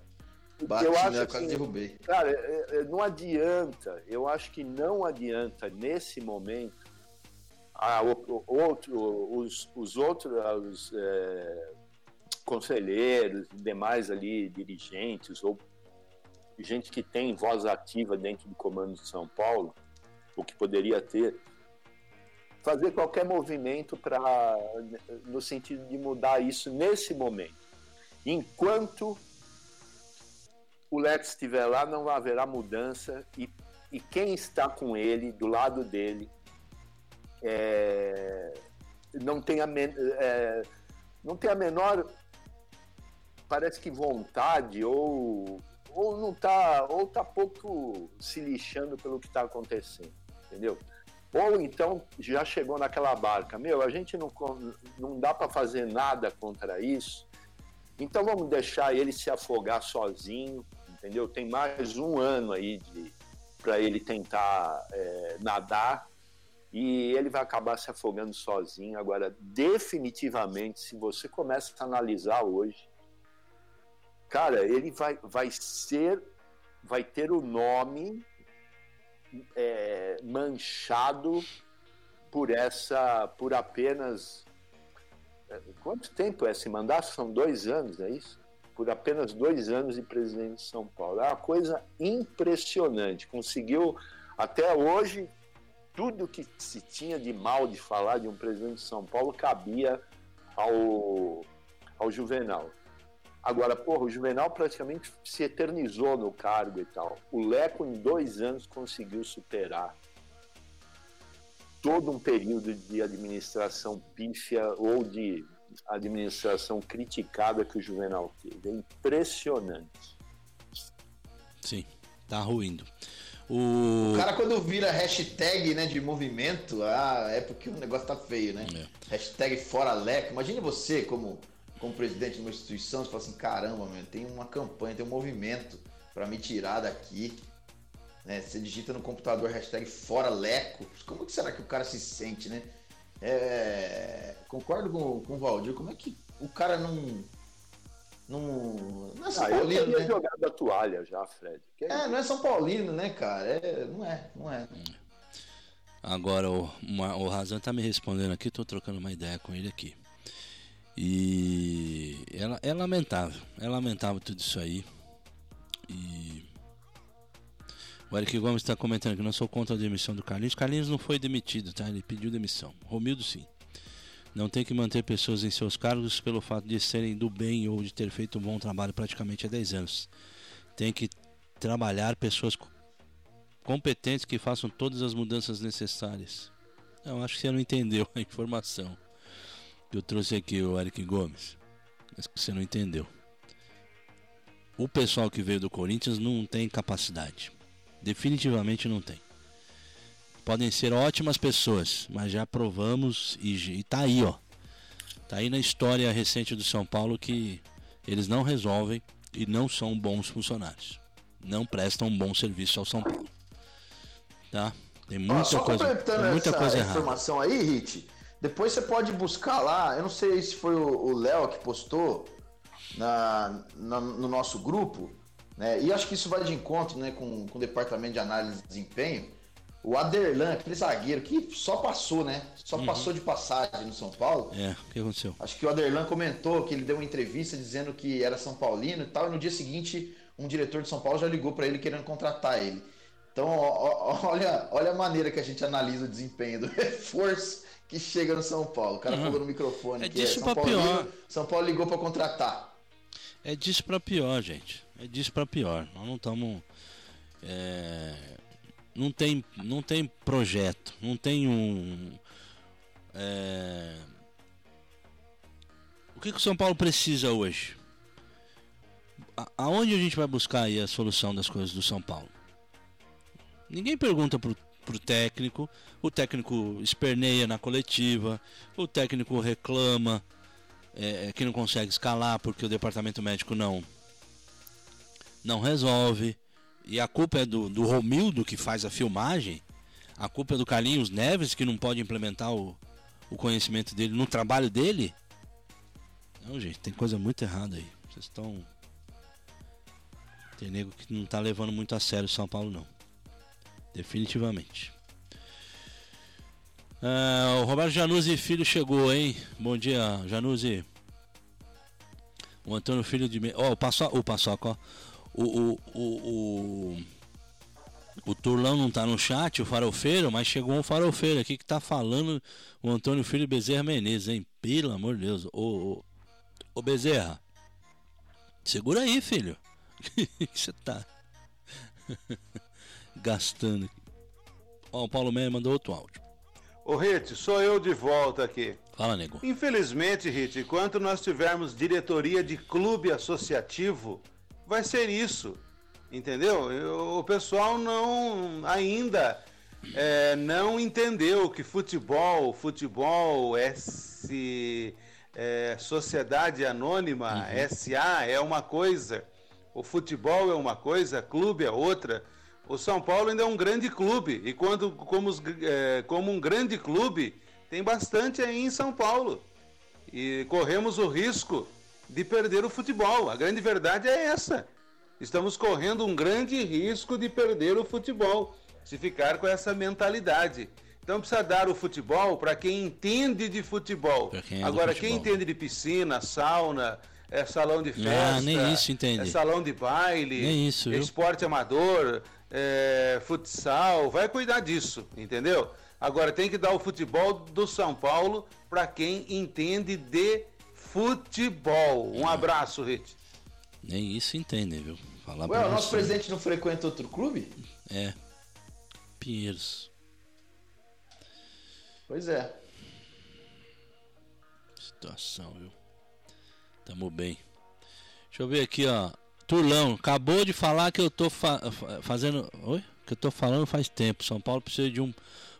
Bati eu acho nela, quase assim, derrubei. Cara, é, é, não adianta, eu acho que não adianta nesse momento a, o, outro, os, os outros os, é, conselheiros demais ali dirigentes ou gente que tem voz ativa dentro do comando de São Paulo, o que poderia ter, fazer qualquer movimento para no sentido de mudar isso nesse momento. Enquanto o Lex estiver lá, não haverá mudança e, e quem está com ele, do lado dele, é, não, tem a, é, não tem a menor, parece que vontade ou ou não tá, ou tá pouco se lixando pelo que está acontecendo, entendeu? Ou então já chegou naquela barca, meu, a gente não, não dá para fazer nada contra isso, então vamos deixar ele se afogar sozinho, entendeu? Tem mais um ano aí para ele tentar é, nadar e ele vai acabar se afogando sozinho. Agora, definitivamente, se você começa a analisar hoje, cara, ele vai, vai ser, vai ter o nome é, manchado por essa, por apenas é, quanto tempo é esse mandato? São dois anos, é isso? Por apenas dois anos de presidente de São Paulo. É uma coisa impressionante. Conseguiu até hoje tudo que se tinha de mal de falar de um presidente de São Paulo cabia ao, ao Juvenal. Agora, porra, o Juvenal praticamente se eternizou no cargo e tal. O Leco, em dois anos, conseguiu superar todo um período de administração pífia ou de administração criticada que o Juvenal teve. É impressionante. Sim, tá ruindo. O... o cara quando vira hashtag né, de movimento, ah, é porque o negócio tá feio, né? É. Hashtag fora Leco. Imagine você como como presidente de uma instituição, você fala assim, caramba, meu, tem uma campanha, tem um movimento para me tirar daqui. Né? Você digita no computador hashtag fora Leco. Como que será que o cara se sente, né? É... Concordo com, com o Valdir, como é que o cara não. Não, não é São ah, Paulino, eu né? jogado a toalha já, Fred. Que é, é não é São Paulino, né, cara? É, não é, não é. Agora o, uma, o Razan tá me respondendo aqui, tô trocando uma ideia com ele aqui. E é, é lamentável, é lamentável tudo isso aí. E o Eric Gomes está comentando que não sou contra a demissão do Carlinhos. Carlinhos não foi demitido, tá? Ele pediu demissão. Romildo sim. Não tem que manter pessoas em seus cargos pelo fato de serem do bem ou de ter feito um bom trabalho praticamente há 10 anos. Tem que trabalhar pessoas competentes que façam todas as mudanças necessárias. Eu acho que você não entendeu a informação eu trouxe aqui, o Eric Gomes. Mas que você não entendeu. O pessoal que veio do Corinthians não tem capacidade. Definitivamente não tem. Podem ser ótimas pessoas, mas já provamos e, e tá aí, ó. Tá aí na história recente do São Paulo que eles não resolvem e não são bons funcionários. Não prestam um bom serviço ao São Paulo. Tá? Tem muita ah, coisa, tem muita coisa errada. informação aí, Rit. Depois você pode buscar lá, eu não sei se foi o Léo que postou na, na, no nosso grupo, né? E acho que isso vai de encontro né, com, com o departamento de análise de desempenho. O Aderlan, aquele zagueiro que só passou, né? Só uhum. passou de passagem no São Paulo. É, o que aconteceu? Acho que o Aderlan comentou que ele deu uma entrevista dizendo que era São Paulino e tal, e no dia seguinte um diretor de São Paulo já ligou para ele querendo contratar ele. Então, ó, ó, olha, olha a maneira que a gente analisa o desempenho do reforço que chega no São Paulo. O cara uhum. falou no microfone. É disso é, pra Paulo pior. Ligou, São Paulo ligou para contratar. É disso para pior, gente. É disso para pior. Nós não estamos. É... Não tem, não tem projeto, não tem um. É... O que, que o São Paulo precisa hoje? Aonde a gente vai buscar aí a solução das coisas do São Paulo? Ninguém pergunta pro pro técnico, o técnico esperneia na coletiva, o técnico reclama é, que não consegue escalar porque o departamento médico não não resolve. E a culpa é do, do Romildo que faz a filmagem, a culpa é do Carlinhos Neves que não pode implementar o, o conhecimento dele no trabalho dele. Não, gente, tem coisa muito errada aí. Vocês estão. Tem nego que não tá levando muito a sério São Paulo, não. Definitivamente. Ah, o Roberto Januzzi Filho chegou, hein? Bom dia, Januzzi. O Antônio Filho de. Ó, oh, o Paçoca, o Paçoca, ó. O, o, o, Turlão não tá no chat, o farofeiro, mas chegou um farofeiro aqui que tá falando o Antônio Filho Bezerra Menezes, hein? Pelo amor de Deus. Ô, ô, Bezerra, segura aí, filho. que você tá gastando. Ó, o Paulo Meia mandou outro áudio. Ô Rit, sou eu de volta aqui. Fala, nego. Infelizmente, Rit, enquanto nós tivermos diretoria de clube associativo, vai ser isso. Entendeu? O pessoal não ainda é, não entendeu que futebol, futebol, S, é, Sociedade Anônima, uhum. SA é uma coisa, o futebol é uma coisa, clube é outra. O São Paulo ainda é um grande clube e quando como, é, como um grande clube tem bastante aí em São Paulo e corremos o risco de perder o futebol. A grande verdade é essa. Estamos correndo um grande risco de perder o futebol se ficar com essa mentalidade. Então precisa dar o futebol para quem entende de futebol. Quem é Agora, futebol. quem entende de piscina, sauna, é salão de ah, festa, ah, nem isso entende. é salão de baile, nem isso, viu? esporte amador, é, futsal, vai cuidar disso, entendeu? Agora tem que dar o futebol do São Paulo para quem entende de futebol. Um abraço, Rit. Nem isso entendem, viu? Falar Ué, o nosso presidente não frequenta outro clube? É. Pinheiros. Pois é. Situação, viu? Tamo bem. Deixa eu ver aqui, ó. Turlão, acabou de falar que eu tô fa fazendo. Oi? Que eu tô falando faz tempo. São Paulo precisa de um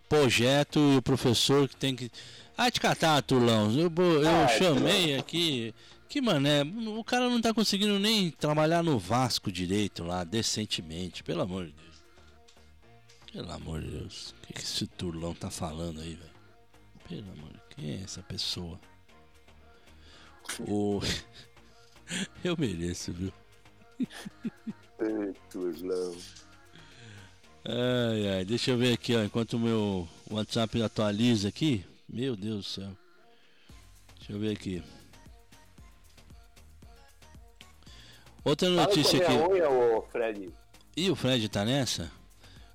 projeto e o professor que tem que. Ah, te catar, Turlão. Eu, eu ah, chamei aqui. Que mané, o cara não tá conseguindo nem trabalhar no Vasco direito lá, decentemente, pelo amor de Deus. Pelo amor de Deus. O que, que esse turlão tá falando aí, velho? Pelo amor de Quem é essa pessoa? O. Eu mereço, viu? Ei, turlão. Ai, ai, deixa eu ver aqui, ó. Enquanto o meu WhatsApp atualiza aqui. Meu Deus do céu. Deixa eu ver aqui. Outra notícia aqui. Unha, ô Fred. E o Fred tá nessa?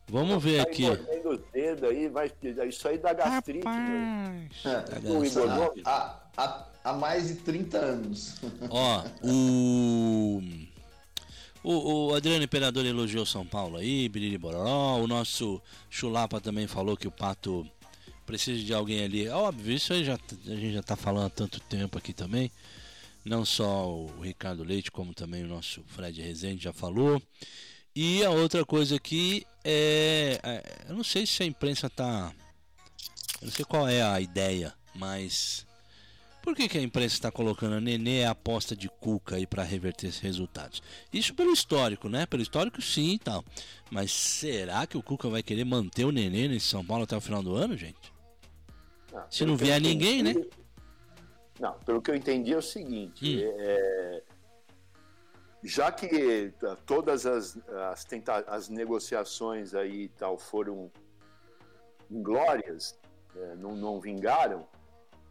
Vamos ver tá aqui. Os dedos aí, vai, isso aí dá gastrite. Né? É, há, há, há mais de 30 anos. Ó, o. O, o, Adriano Imperador elogiou São Paulo aí, Biriri Bororó. O nosso Chulapa também falou que o Pato precisa de alguém ali. Óbvio, isso aí já, a gente já tá falando há tanto tempo aqui também. Não só o Ricardo Leite, como também o nosso Fred Rezende já falou. E a outra coisa aqui é. é eu não sei se a imprensa tá. Eu não sei qual é a ideia, mas. Por que, que a imprensa está colocando a Nenê é a aposta de Cuca aí para reverter esses resultados? Isso pelo histórico, né? Pelo histórico sim e tal. Mas será que o Cuca vai querer manter o Nenê nesse São Paulo até o final do ano, gente? Não, Se não vier ninguém, né? Não, pelo que eu entendi é o seguinte: hum. é, já que todas as, as, tenta, as negociações aí tal foram inglórias, é, não, não vingaram,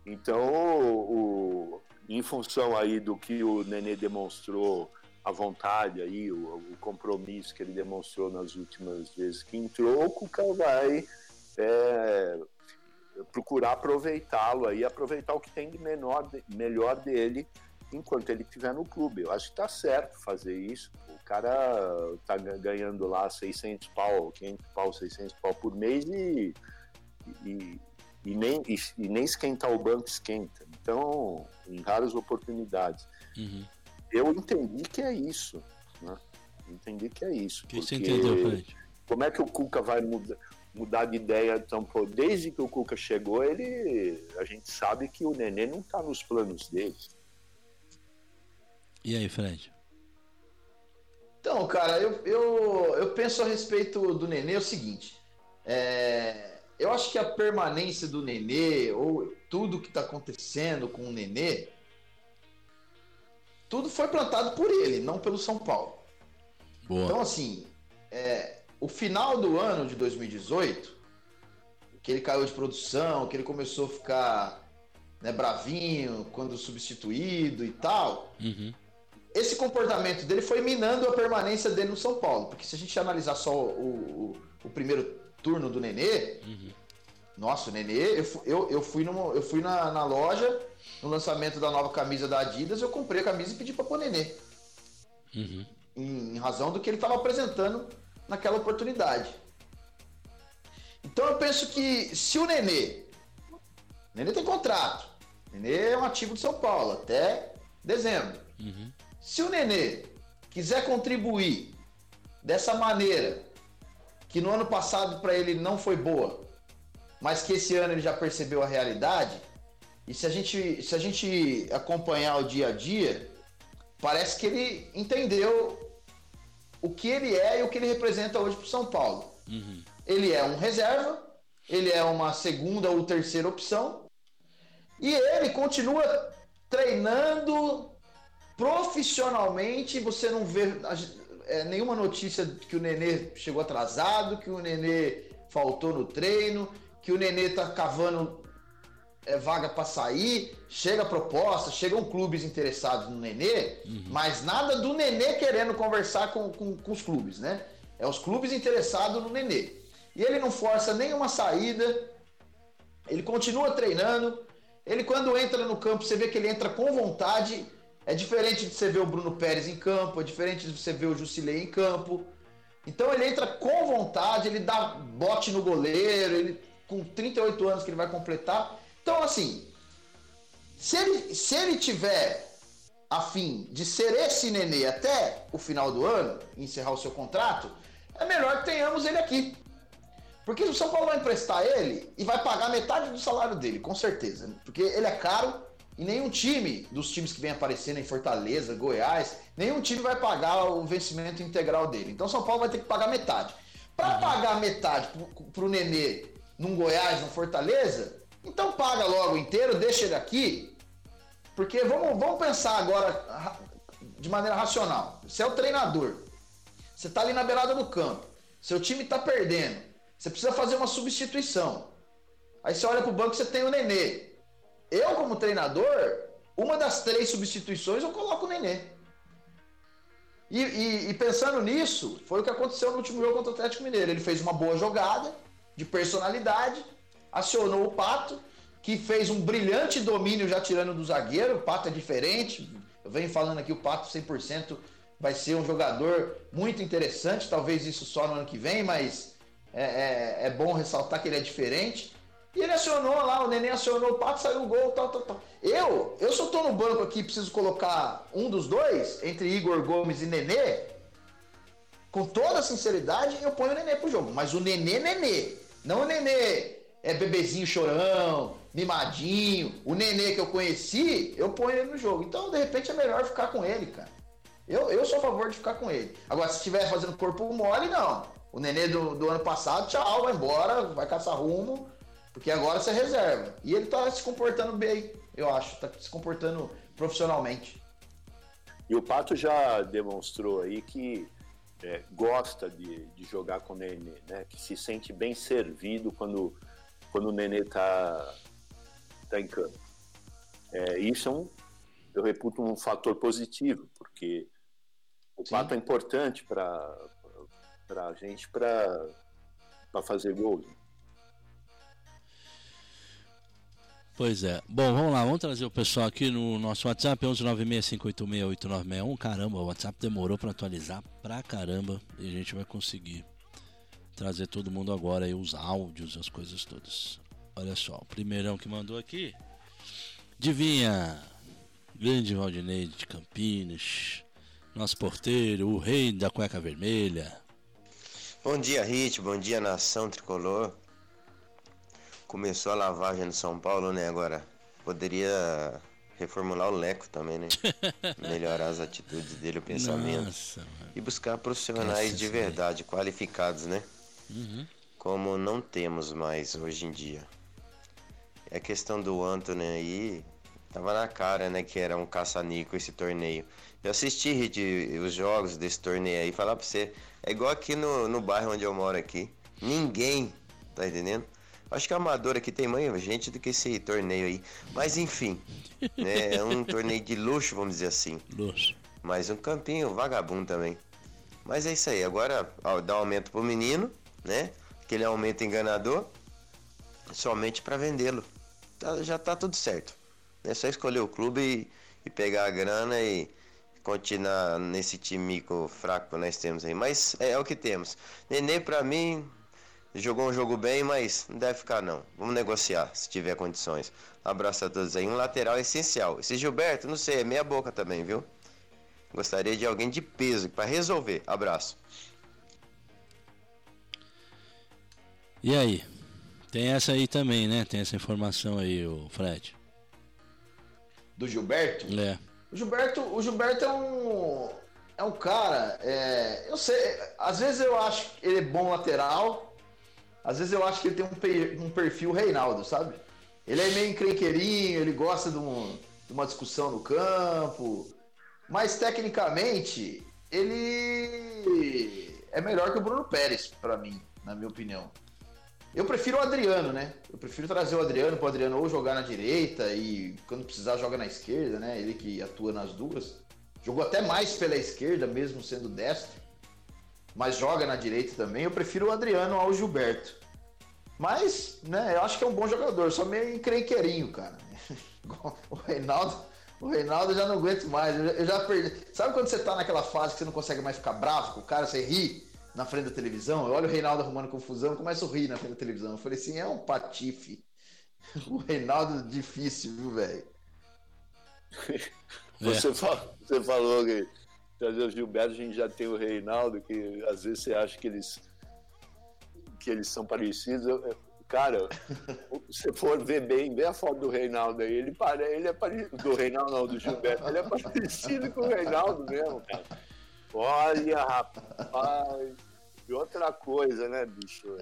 então, o, o, em função aí do que o Nenê demonstrou, a vontade aí, o, o, compromisso que ele demonstrou nas últimas vezes que entrou, o Cuca vai é, procurar aproveitá-lo aí, aproveitar o que tem de menor, melhor dele enquanto ele estiver no clube. Eu acho que está certo fazer isso. O cara tá ganhando lá 600 pau, 500 pau, 600 pau por mês e, e, e nem, e, e, nem esquentar o banco esquenta. Então, em raras oportunidades. Uhum. Eu entendi que é isso. Né? Entendi que é isso. que você entendeu, Fred? Como é que o Cuca vai mudar? Mudar de ideia. Então, pô, desde que o Cuca chegou, ele, a gente sabe que o Nenê não está nos planos dele. E aí, Fred? Então, cara, eu, eu, eu penso a respeito do Nenê o seguinte. É, eu acho que a permanência do Nenê, ou tudo que está acontecendo com o Nenê, tudo foi plantado por ele, não pelo São Paulo. Boa. Então, assim, é, o final do ano de 2018, que ele caiu de produção, que ele começou a ficar né, bravinho quando substituído e tal. Uhum. Esse comportamento dele foi minando a permanência dele no São Paulo. Porque se a gente analisar só o, o, o primeiro turno do Nenê, uhum. nossa, o Nenê, eu, eu, eu fui, numa, eu fui na, na loja, no lançamento da nova camisa da Adidas, eu comprei a camisa e pedi para pôr Nenê. Uhum. Em, em razão do que ele estava apresentando naquela oportunidade. Então eu penso que se o Nenê, Nenê tem contrato, Nenê é um ativo de São Paulo até dezembro. Uhum. Se o Nenê quiser contribuir dessa maneira, que no ano passado para ele não foi boa, mas que esse ano ele já percebeu a realidade, e se a gente, se a gente acompanhar o dia a dia, parece que ele entendeu o que ele é e o que ele representa hoje para o São Paulo. Uhum. Ele é um reserva, ele é uma segunda ou terceira opção, e ele continua treinando profissionalmente. Você não vê é, nenhuma notícia que o Nenê chegou atrasado, que o Nenê faltou no treino, que o Nenê está cavando é, vaga para sair, chega proposta, chegam clubes interessados no Nenê, uhum. mas nada do Nenê querendo conversar com, com, com, os clubes, né? É os clubes interessados no Nenê. E ele não força nenhuma saída, ele continua treinando, ele quando entra no campo, você vê que ele entra com vontade, é diferente de você ver o Bruno Pérez em campo, é diferente de você ver o Jusilei em campo. Então ele entra com vontade, ele dá bote no goleiro, ele com 38 anos que ele vai completar, então, assim, se ele, se ele tiver a fim de ser esse nenê até o final do ano, encerrar o seu contrato, é melhor que tenhamos ele aqui. Porque o São Paulo vai emprestar ele e vai pagar metade do salário dele, com certeza. Porque ele é caro e nenhum time dos times que vem aparecendo em Fortaleza, Goiás, nenhum time vai pagar o vencimento integral dele. Então São Paulo vai ter que pagar metade. Para uhum. pagar metade para o Nenê num Goiás, num Fortaleza, então paga logo inteiro, deixa ele aqui, porque vamos, vamos pensar agora de maneira racional. Você é o treinador, você está ali na beirada do campo, seu time está perdendo, você precisa fazer uma substituição. Aí você olha para o banco, você tem o Nenê. Eu, como treinador, uma das três substituições eu coloco o Nenê. E, e, e, pensando nisso, foi o que aconteceu no último jogo contra o Atlético Mineiro. Ele fez uma boa jogada de personalidade, acionou o Pato, que fez um brilhante domínio já tirando do zagueiro. O Pato é diferente. Eu venho falando aqui, o Pato 100% vai ser um jogador muito interessante. Talvez isso só no ano que vem, mas é, é, é bom ressaltar que ele é diferente. E ele acionou lá, o Neném acionou o Pato, saiu o gol, tal, tal, tal. Eu, eu só tô no banco aqui, preciso colocar um dos dois, entre Igor Gomes e Nenê. Com toda sinceridade, eu ponho o Nenê pro jogo. Mas o Nenê, Nenê. Não o Nenê é bebezinho chorão, mimadinho. O nenê que eu conheci, eu ponho ele no jogo. Então, de repente, é melhor ficar com ele, cara. Eu, eu sou a favor de ficar com ele. Agora, se estiver fazendo corpo mole, não. O nenê do, do ano passado, tchau, vai embora, vai caçar rumo, porque agora você reserva. E ele tá se comportando bem, eu acho. Tá se comportando profissionalmente. E o Pato já demonstrou aí que é, gosta de, de jogar com o Nenê, né? Que se sente bem servido quando quando o Nenê tá, tá em campo. É, isso é um, eu reputo um fator positivo, porque o Sim. Pato é importante para a gente para fazer gols. Pois é. Bom, vamos lá, vamos trazer o pessoal aqui no nosso WhatsApp, 11965868961. Caramba, o WhatsApp demorou para atualizar pra caramba e a gente vai conseguir trazer todo mundo agora aí, os áudios, as coisas todas. Olha só, o primeirão que mandou aqui. Divinha, grande Valdinei de Campinas, nosso porteiro, o rei da cueca vermelha. Bom dia, Hit. Bom dia, nação tricolor. Começou a lavagem no São Paulo, né? Agora poderia reformular o Leco também, né? Melhorar as atitudes dele, o pensamento. Nossa. E buscar profissionais de verdade, qualificados, né? Uhum. Como não temos mais hoje em dia. É a questão do Anthony aí, tava na cara, né, que era um caça-nico esse torneio. Eu assisti Hit, os jogos desse torneio aí, falar pra você, é igual aqui no, no bairro onde eu moro aqui. Ninguém, tá entendendo? Acho que a Amador aqui tem mais gente do que esse torneio aí. Mas enfim, né, é um torneio de luxo, vamos dizer assim. Luxo. Mas um campinho vagabundo também. Mas é isso aí. Agora ó, dá aumento pro menino, né? Aquele aumento enganador. Somente para vendê-lo. Tá- já tá tudo certo. É só escolher o clube e, e pegar a grana e continuar nesse timico fraco que nós temos aí. Mas é, é o que temos. Nenê pra mim jogou um jogo bem, mas não deve ficar não. Vamos negociar se tiver condições. Abraço a todos aí. Um lateral essencial. Esse Gilberto, não sei, é meia boca também, viu? Gostaria de alguém de peso para resolver. Abraço. E aí? Tem essa aí também, né? Tem essa informação aí, o Fred. Do Gilberto? É. O Gilberto, o Gilberto é um é um cara, é, eu sei, às vezes eu acho que ele é bom lateral, às vezes eu acho que ele tem um, um perfil Reinaldo, sabe? Ele é meio encrenqueirinho, ele gosta de, um- de uma discussão no campo, mas tecnicamente ele é melhor que o Bruno Pérez pra mim, na minha opinião. Eu prefiro o Adriano, né? Eu prefiro trazer o Adriano para o Adriano ou jogar na direita e quando precisar joga na esquerda, né? Ele que atua nas duas. Jogou até mais pela esquerda, mesmo sendo destro. Mas joga na direita também. Eu prefiro o Adriano ao Gilberto. Mas, né, eu acho que é um bom jogador, só meio encrenqueirinho, cara. o Reinaldo, o Reinaldo eu já não aguento mais. Eu já, eu já perdi. Sabe quando você tá naquela fase que você não consegue mais ficar bravo com o cara, você ri na frente da televisão? Eu olho o Reinaldo arrumando confusão, começo a rir na frente da televisão. Eu falei assim, é um patife. O Reinaldo difícil, viu, velho? Você, fa- você falou que trazer o Gilberto, a gente já tem o Reinaldo, que às vezes você acha que eles, que eles são parecidos. Cara, se você for ver bem, vê a foto do Reinaldo aí, ele, pare, ele é parecido. Do Reinaldo, não, do Gilberto. Ele é parecido com o Reinaldo mesmo, cara. Olha, rapaz. E outra coisa, né, bicho?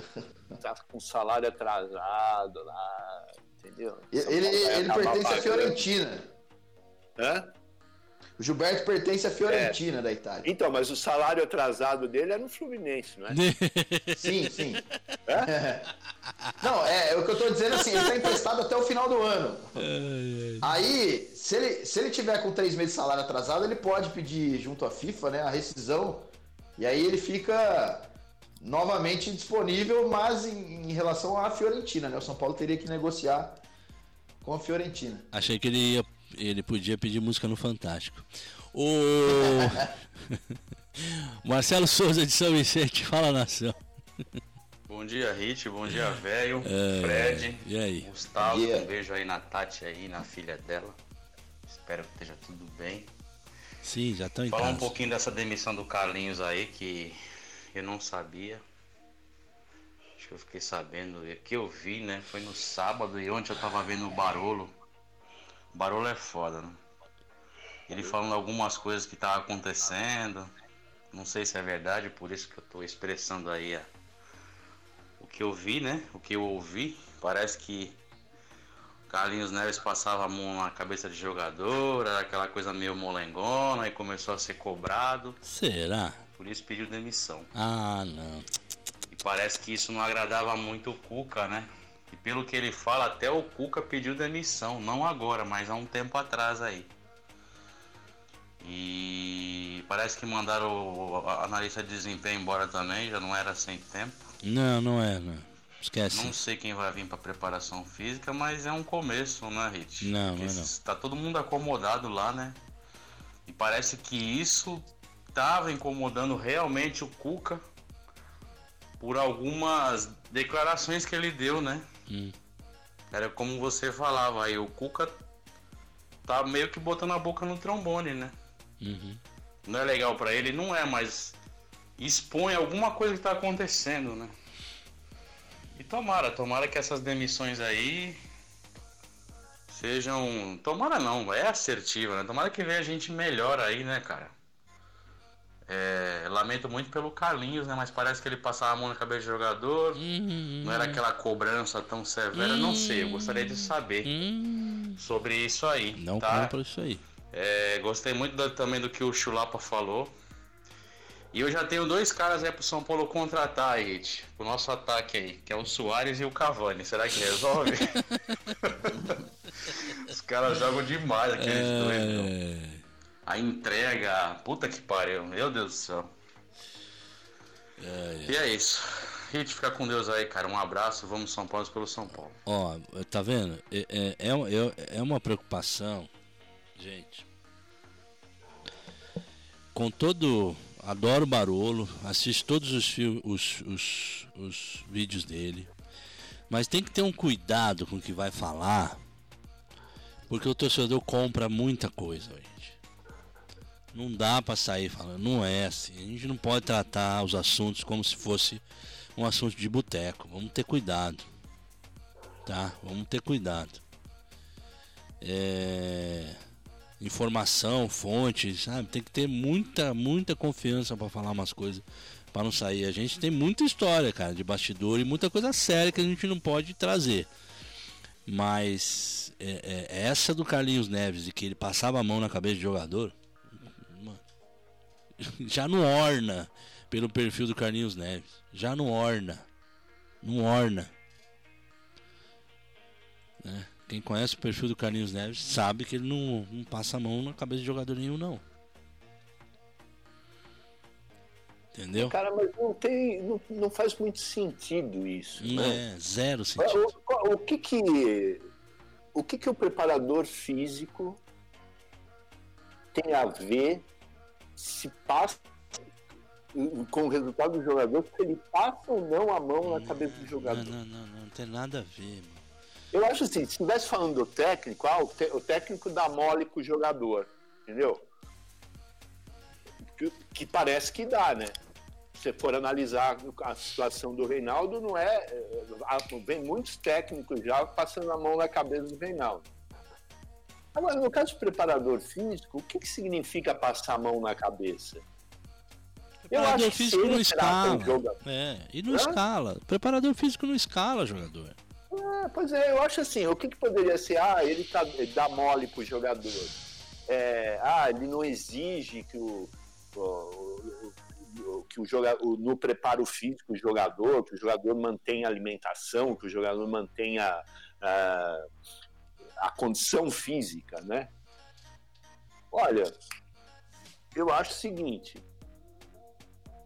Tá com salário atrasado lá, entendeu? Ele, ele, pertence à pagando. Fiorentina. Hã? O Gilberto pertence à Fiorentina da Itália. Então, mas o salário atrasado dele é no Fluminense, não é? Sim, sim. Não, é, é o que eu tô dizendo assim, ele tá emprestado até o final do ano. Aí, se ele, se ele tiver com três meses de salário atrasado, ele pode pedir junto à FIFA, né, a rescisão. E aí ele fica novamente disponível, mas em, em relação à Fiorentina, né? O São Paulo teria que negociar com a Fiorentina. Achei que ele ia, ele podia pedir música no Fantástico. O Marcelo Souza de São Vicente, fala nação. Bom dia, Hit. Bom dia, velho. É, Fred. e aí? Gustavo. Um beijo aí na Tati aí, na filha dela. Espero que esteja tudo bem. Sim, já estão em Falar um pouquinho dessa demissão do Carlinhos aí, que eu não sabia. Acho que eu fiquei sabendo. e Que eu vi, né? Foi no sábado e ontem eu tava vendo o Barolo. O Barolo é foda, né? Ele falando algumas coisas que estavam acontecendo. Não sei se é verdade, por isso que eu tô expressando aí a- o que eu vi, né? O que eu ouvi. Parece que Carlinhos Neves passava a mão na cabeça de jogador, era aquela coisa meio molengona e começou a ser cobrado. Será? Por isso pediu demissão. Ah, não. E parece que isso não agradava muito o Cuca, né? E pelo que ele fala, até o Cuca pediu demissão, não agora, mas há um tempo atrás aí. E parece que mandaram o a- analista de desempenho embora também, já não era sem tempo. Não, não é, não. Esquece. Não sei quem vai vir para preparação física, mas é um começo, né, Rit? Não, Porque não é não. Tá todo mundo acomodado lá, né? E parece que isso tava incomodando realmente o Cuca por algumas declarações que ele deu, né? Hum. Era como você falava aí, o Cuca tá meio que botando a boca no trombone, né? Uhum. Não é legal pra ele? Não é, mas expõe alguma coisa que está acontecendo, né? E tomara, tomara que essas demissões aí sejam. Tomara não, é assertiva, né? Tomara que venha gente melhor aí, né, cara? É, lamento muito pelo Carlinhos, né? Mas parece que ele passava a mão na cabeça do jogador. Uhum. Não era aquela cobrança tão severa. Não sei, eu gostaria de saber Hum, sobre isso aí. não tá? compra isso aí. É, gostei muito da- também do que o Chulapa falou. E eu já tenho dois caras aí pro São Paulo contratar aí, Hit, pro nosso ataque aí, que é o Soares e o Cavani. Será que resolve? Os caras jogam demais aqueles dois, meu. É, A entrega, puta que pariu, meu Deus do céu. E é isso. Hit, fica com Deus aí, cara. Um abraço, vamos São Paulo pelo São Paulo. ó, tá vendo? É, é, é, é- é uma preocupação, gente. Com todo. Adoro o Barolo, assisto todos os, os, os, os vídeos dele. Mas tem que ter um cuidado com o que vai falar. Porque o torcedor compra muita coisa, gente. Não dá pra sair falando, não é assim. A gente não pode tratar os assuntos como se fosse um assunto de boteco. Vamos ter cuidado. Tá? Vamos ter cuidado. É... Informação, fonte, sabe? Tem que ter muita, muita confiança pra falar umas coisas pra não sair. A gente tem muita história, cara, de bastidor e muita coisa séria que a gente não pode trazer. Mas é, é, essa do Carlinhos Neves e que ele passava a mão na cabeça de jogador, já não orna pelo perfil do Carlinhos Neves. Já não orna. Não orna. Né? Quem conhece o perfil do Carlinhos Neves sabe que ele não, não passa a mão na cabeça de jogador nenhum, não. Entendeu? Cara, mas não tem. Não, não faz muito sentido isso. Não né? é zero sentido. O, o- o que que. O que que o preparador físico tem a ver se passa com o resultado do jogador, se ele passa ou não a mão na cabeça do Não, jogador? não, não, não, não tem nada a ver, mano. Eu acho assim, se estivesse falando do técnico, ah, o, te- o técnico dá mole com o jogador, entendeu? Que, que parece que dá, né? Se você for analisar a situação do Reinaldo, não é. é, ah, Vem muitos técnicos já passando a mão na cabeça do Reinaldo. Agora, no caso do preparador físico, o que, que significa passar a mão na cabeça? Eu Preparador acho físico não escala. jogador. É, e não Hã? escala. Preparador físico não escala jogador. Ah, pois é, eu acho assim, o que, que poderia ser? Ah, ele, tá, ele dá mole pro jogador. É, ah, ele não exige que o, o- o- que o jogador no preparo físico o jogador, que o jogador mantenha a alimentação, que o jogador mantenha ah, a condição física, né? Olha, eu acho o seguinte,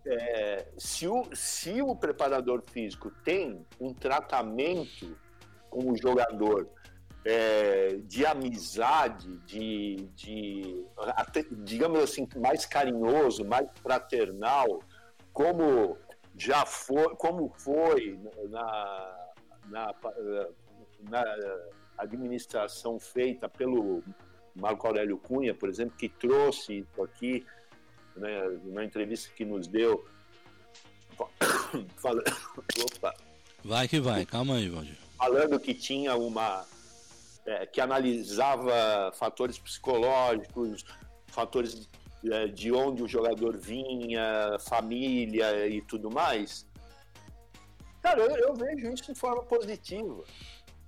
é, se, o, se o preparador físico tem um tratamento com o jogador é, de amizade, de, de até, digamos assim, mais carinhoso, mais fraternal, como já foi, como foi na, na, na administração feita pelo Marco Aurélio Cunha, por exemplo, que trouxe aqui né, na entrevista que nos deu, falando, opa, Vai que vai, calma aí, Valdir. falando que tinha uma. é, que analisava fatores psicológicos, fatores é, de onde o jogador vinha, família e tudo mais. Cara, eu, eu vejo isso de forma positiva.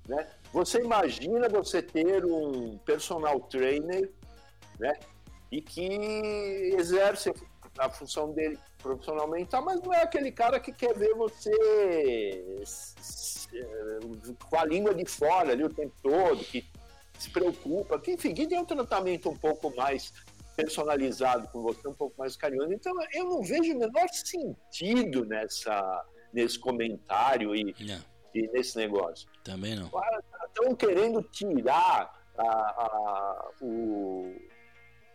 Né? Você imagina você ter um personal trainer né? e que exerce a função dele profissionalmente, tá? mas não é aquele cara que quer ver você eh, com a língua de fora ali o tempo todo, que se preocupa, que enfim, que tem um tratamento um pouco mais personalizado com você, um pouco mais carinhoso. Então eu não vejo o menor sentido nessa, nesse comentário e, Não, e nesse negócio também não. estão querendo tirar a, a, o,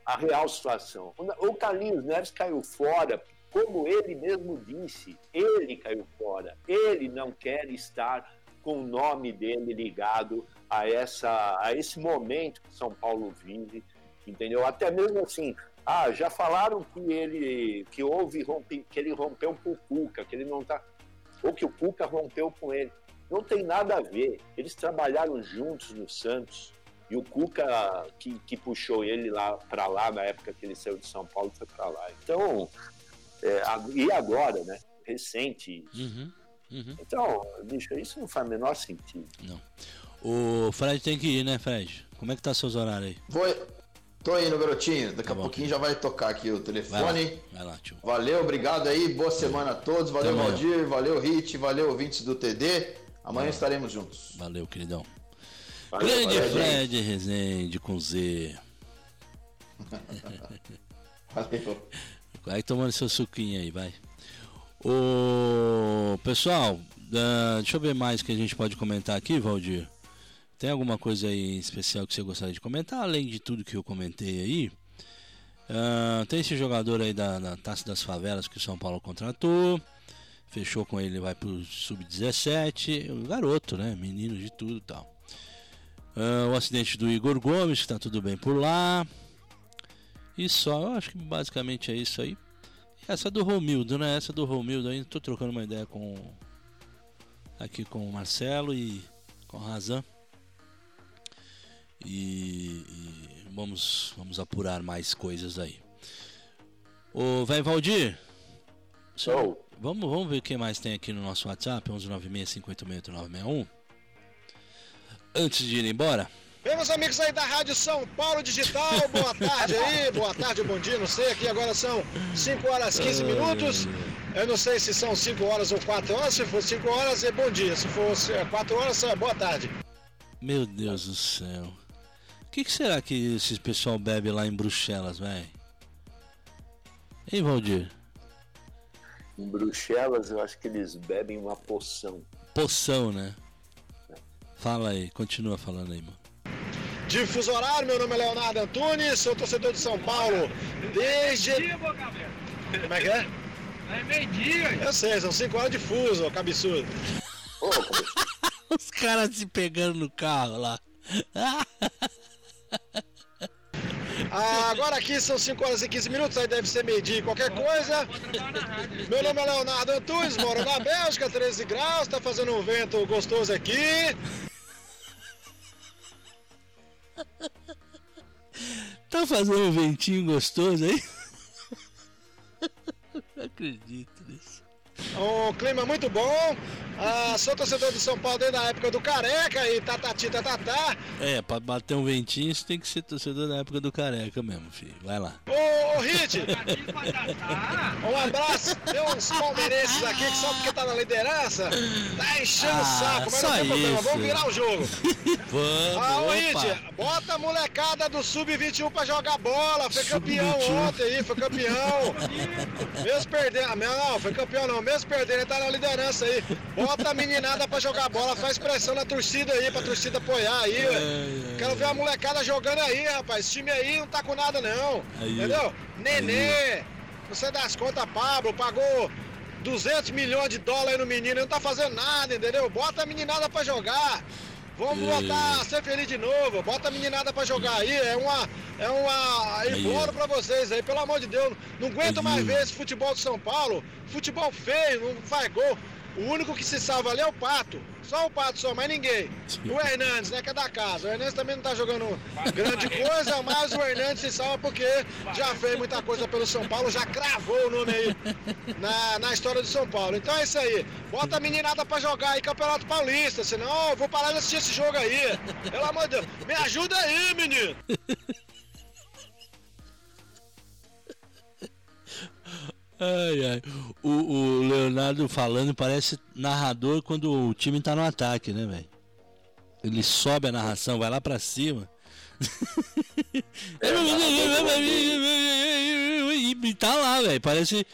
a real situação. O Carlinhos Neves caiu fora, como ele mesmo disse, ele caiu fora. Ele não quer estar com o nome dele ligado a, essa, a esse momento que São Paulo vive, entendeu? Até mesmo assim, Ah, já falaram que ele que houve rompe, que ele rompeu com o Cuca, que ele não tá ou que o Cuca rompeu com ele. Não tem nada a ver. Eles trabalharam juntos no Santos. E o Cuca que, que puxou ele lá para lá na época que ele saiu de São Paulo foi para lá. Então, é, e agora, né? Recente. Uhum, uhum. Então, bicho, isso não faz o menor sentido. Não. O Fred tem que ir, né, Fred? Como é que tá seus horários aí? Vou. Tô indo, garotinho. Daqui Tá a bom. pouquinho já vai tocar aqui o Vai telefone. lá, vai lá tio. Valeu, obrigado aí. Boa semana a todos. Valeu. Valdir. Valeu, Hit. Valeu, ouvintes do TD. Amanhã estaremos juntos. Valeu, queridão. Valeu, Grande valeu, gente. Fred Rezende com Z. Valeu. Vai tomando seu suquinho aí, vai. O pessoal, ah, deixa eu ver mais que a gente pode comentar aqui, Valdir. Tem alguma coisa aí especial que você gostaria de comentar, além de tudo que eu comentei aí? Ah, tem esse jogador aí da, da Taça das Favelas que o São Paulo contratou. Fechou com ele, vai pro Sub-17. O garoto, né? Menino de tudo e tal. Ah, o acidente do Igor Gomes, que tá tudo bem por lá. E só, eu acho que basicamente é isso aí. E essa do Romildo, né? Essa do Romildo aí, tô trocando uma ideia com. Aqui com o Marcelo e com o Razan. E, e vamos, vamos apurar mais coisas aí. Ô, vai Valdir. Show. Vamos, vamos ver o que mais tem aqui no nosso WhatsApp, 1196-586-8961. Antes de ir embora, Bem, meus amigos aí da Rádio São Paulo Digital, boa tarde aí, boa tarde, bom dia, não sei, aqui agora são 5 horas 15 minutos. Eu não sei se são 5 horas ou 4 horas, se for 5 horas é bom dia, se for 4 horas é boa tarde. meu Deus do céu. O que, que será que esse pessoal bebe lá em Bruxelas, velho? Hein, Valdir? Em Bruxelas, eu acho que eles bebem uma poção. Poção, né? Fala aí, continua falando aí, mano. Difuso horário, meu nome é Leonardo Antunes, sou torcedor de São Paulo desde. Como é que é? É meio-dia. Eu sei, são 5 horas de fuso, ô cabeçudo. Os caras se pegando no carro lá. Ah, agora aqui são 5 horas e 15 minutos, aí deve ser meio-dia e qualquer coisa. Meu nome é Leonardo Antunes, moro na Bélgica, 13 graus, tá fazendo um vento gostoso aqui. Tá fazendo um ventinho gostoso aí? Não acredito nisso. Um clima muito bom. Ah, sou torcedor do São Paulo desde a época do Careca e tatati tatatá. É, pra bater um ventinho você tem que ser torcedor da época do careca mesmo, filho. Vai lá. Ô, ô Hit, um abraço. Tem uns palmeirenses aqui que só porque tá na liderança, tá enchendo Ah, o saco, mas não tem problema, vamos virar o jogo. Vamos, Ah, ô. Hit, bota a molecada do Sub-21 pra jogar bola. Foi campeão Sub-21. ontem aí, foi campeão. Mesmo perdendo, não, foi campeão não, mesmo perdendo, ele tá na liderança aí. Bota a meninada pra jogar bola, faz pressão na torcida aí, pra torcida apoiar aí. ué. Quero ver a molecada jogando aí, rapaz. Esse time aí não tá com nada não. Aí, entendeu? Nenê, não sei das contas, Pablo, pagou 200 milhões de dólares no menino, ele não tá fazendo nada, entendeu? Bota a meninada pra jogar. Vamos Ei. voltar a ser feliz de novo. Bota a meninada pra jogar aí. É uma. É uma. Aí. Imploro pra vocês aí, pelo amor de Deus. Não aguento mais Aí. ver esse futebol de São Paulo. Futebol feio, não faz gol. O único que se salva ali é o Pato. Só o Pato só, mais ninguém. O Hernandes, né, que é da casa. O Hernandes também não tá jogando grande coisa, mas o Hernandes se salva porque já fez muita coisa pelo São Paulo, já cravou o nome aí na, na história do São Paulo. Então é isso aí. Bota a meninada pra jogar aí Campeonato Paulista, senão eu vou parar de assistir esse jogo aí. Pelo amor de Deus. Me ajuda aí, menino. Ai, ai. O, o Leonardo falando parece narrador quando o time tá no ataque, né, velho? Ele sobe a narração, vai lá pra cima. e tá lá, velho. Parece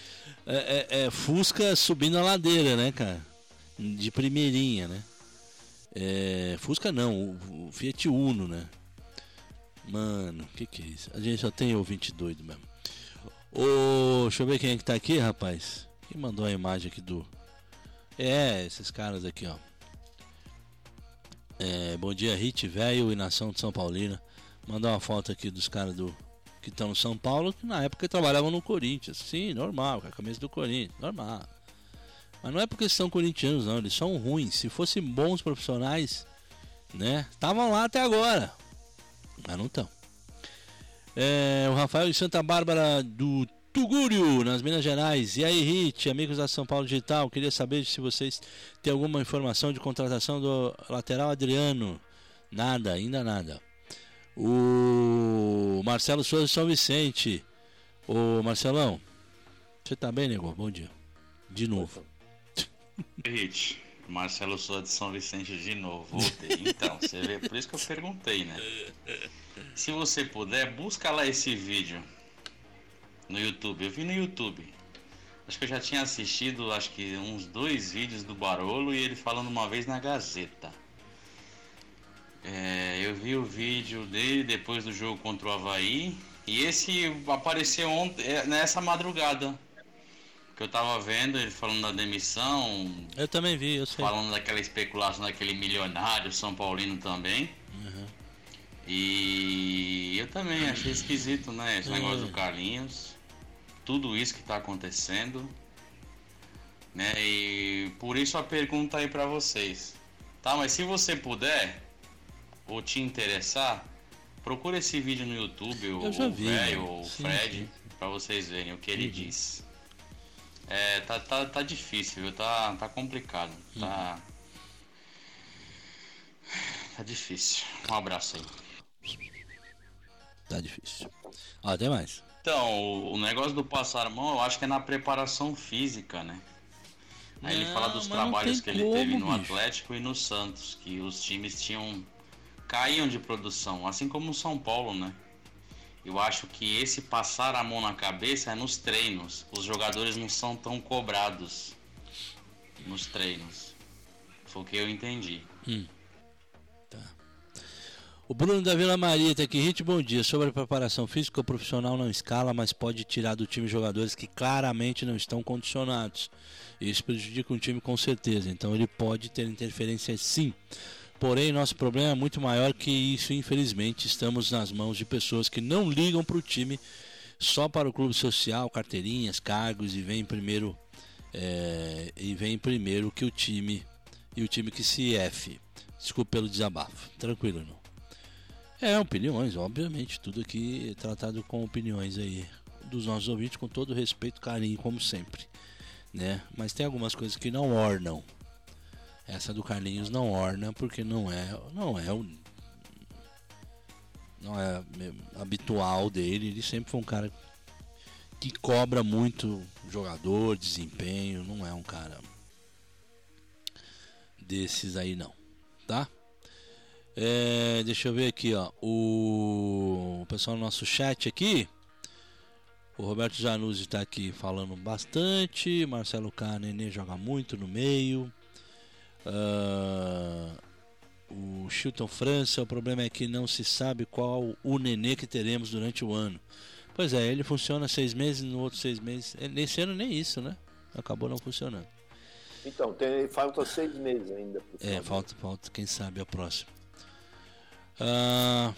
é, é, é, Fusca subindo a ladeira, né, cara? De primeirinha, né? É, Fusca não, o, o Fiat Uno, né? Mano, o que que é isso? A gente só tem ouvinte doido mesmo. Ô, deixa eu ver quem é que tá aqui, rapaz. Quem mandou a imagem aqui do. É, esses caras aqui, ó. É, bom dia, Hit, velho e nação de São Paulina. Mandar uma foto aqui dos caras do que estão no São Paulo que na época trabalhavam no Corinthians. Sim, normal, com a camisa do Corinthians, normal. Mas não é porque são corintianos, não, eles são ruins. Se fossem bons profissionais, né? Estavam lá até agora. Mas não estão. É, o Rafael de Santa Bárbara do Tugúrio, nas Minas Gerais. E aí, Rit, amigos da São Paulo Digital, queria saber se vocês têm alguma informação de contratação do lateral Adriano. Nada, ainda nada. O Marcelo Souza de São Vicente. Ô Marcelão, você tá bem, nego? Bom dia. De novo. Rit, Marcelo Souza de São Vicente de novo. Voltei. Então, você vê, por isso que eu perguntei, né? Se você puder, busca lá esse vídeo no YouTube. Eu vi no YouTube. Acho que eu já tinha assistido, acho que uns dois vídeos do Barolo e ele falando uma vez na Gazeta. É, eu vi o vídeo dele depois do jogo contra o Havaí e esse apareceu ontem, é, nessa madrugada. Que eu tava vendo ele falando da demissão. Eu também vi, eu sei. Falando daquela especulação daquele milionário São Paulino também. Uhum. E eu também achei esquisito, né? Esse negócio do Carlinhos. Tudo isso que tá acontecendo. Né? E por isso a pergunta aí pra vocês. Tá, mas se você puder, ou te interessar, procura esse vídeo no YouTube, o velho, o Fred, pra vocês verem o que ele uhum. diz. É, tá, tá, tá difícil, viu? Tá, tá complicado. Uhum. Tá. Tá difícil. Um abraço aí. Tá difícil. Ó, até mais. Então, o, o negócio do passar mão, eu acho que é na preparação física, né? Aí não, ele fala dos trabalhos que ele como, teve no bicho. Atlético e no Santos, que os times tinham caíam de produção, assim como o São Paulo, né? Eu acho que esse passar a mão na cabeça é nos treinos. Os jogadores não são tão cobrados nos treinos. Foi o que eu entendi. Hum. Tá. O Bruno da Vila Maria tá aqui. Hit, bom dia. Sobre a preparação física, o profissional não escala, mas pode tirar do time jogadores que claramente não estão condicionados. Isso prejudica um time com certeza. Então ele pode ter interferência sim. Porém, nosso problema é muito maior que isso. Infelizmente, estamos nas mãos de pessoas que não ligam para o time, só para o clube social, carteirinhas, cargos e vem primeiro é, e vem primeiro que o time e o time que se F. Desculpa pelo desabafo. Tranquilo, não. É, opiniões, obviamente. Tudo aqui é tratado com opiniões aí dos nossos ouvintes, com todo respeito, carinho, como sempre. Né? Mas tem algumas coisas que não ornam essa do Carlinhos não orna porque não é, não é o não é habitual dele. Ele sempre foi um cara que cobra muito jogador, desempenho, não é um cara desses aí não, tá? É, deixa eu ver aqui, ó. O, pessoal no nosso chat aqui. O Roberto Januzzi está aqui falando bastante. Marcelo K. Nenê joga muito no meio. Uh, o Chilton França, o problema é que não se sabe qual o nenê que teremos durante o ano. Pois é, ele funciona seis meses, no outro seis meses. Nesse ano nem isso, né? Acabou não funcionando. Então, tem, falta seis meses ainda. É, falta, falta, quem sabe a próxima. Uh,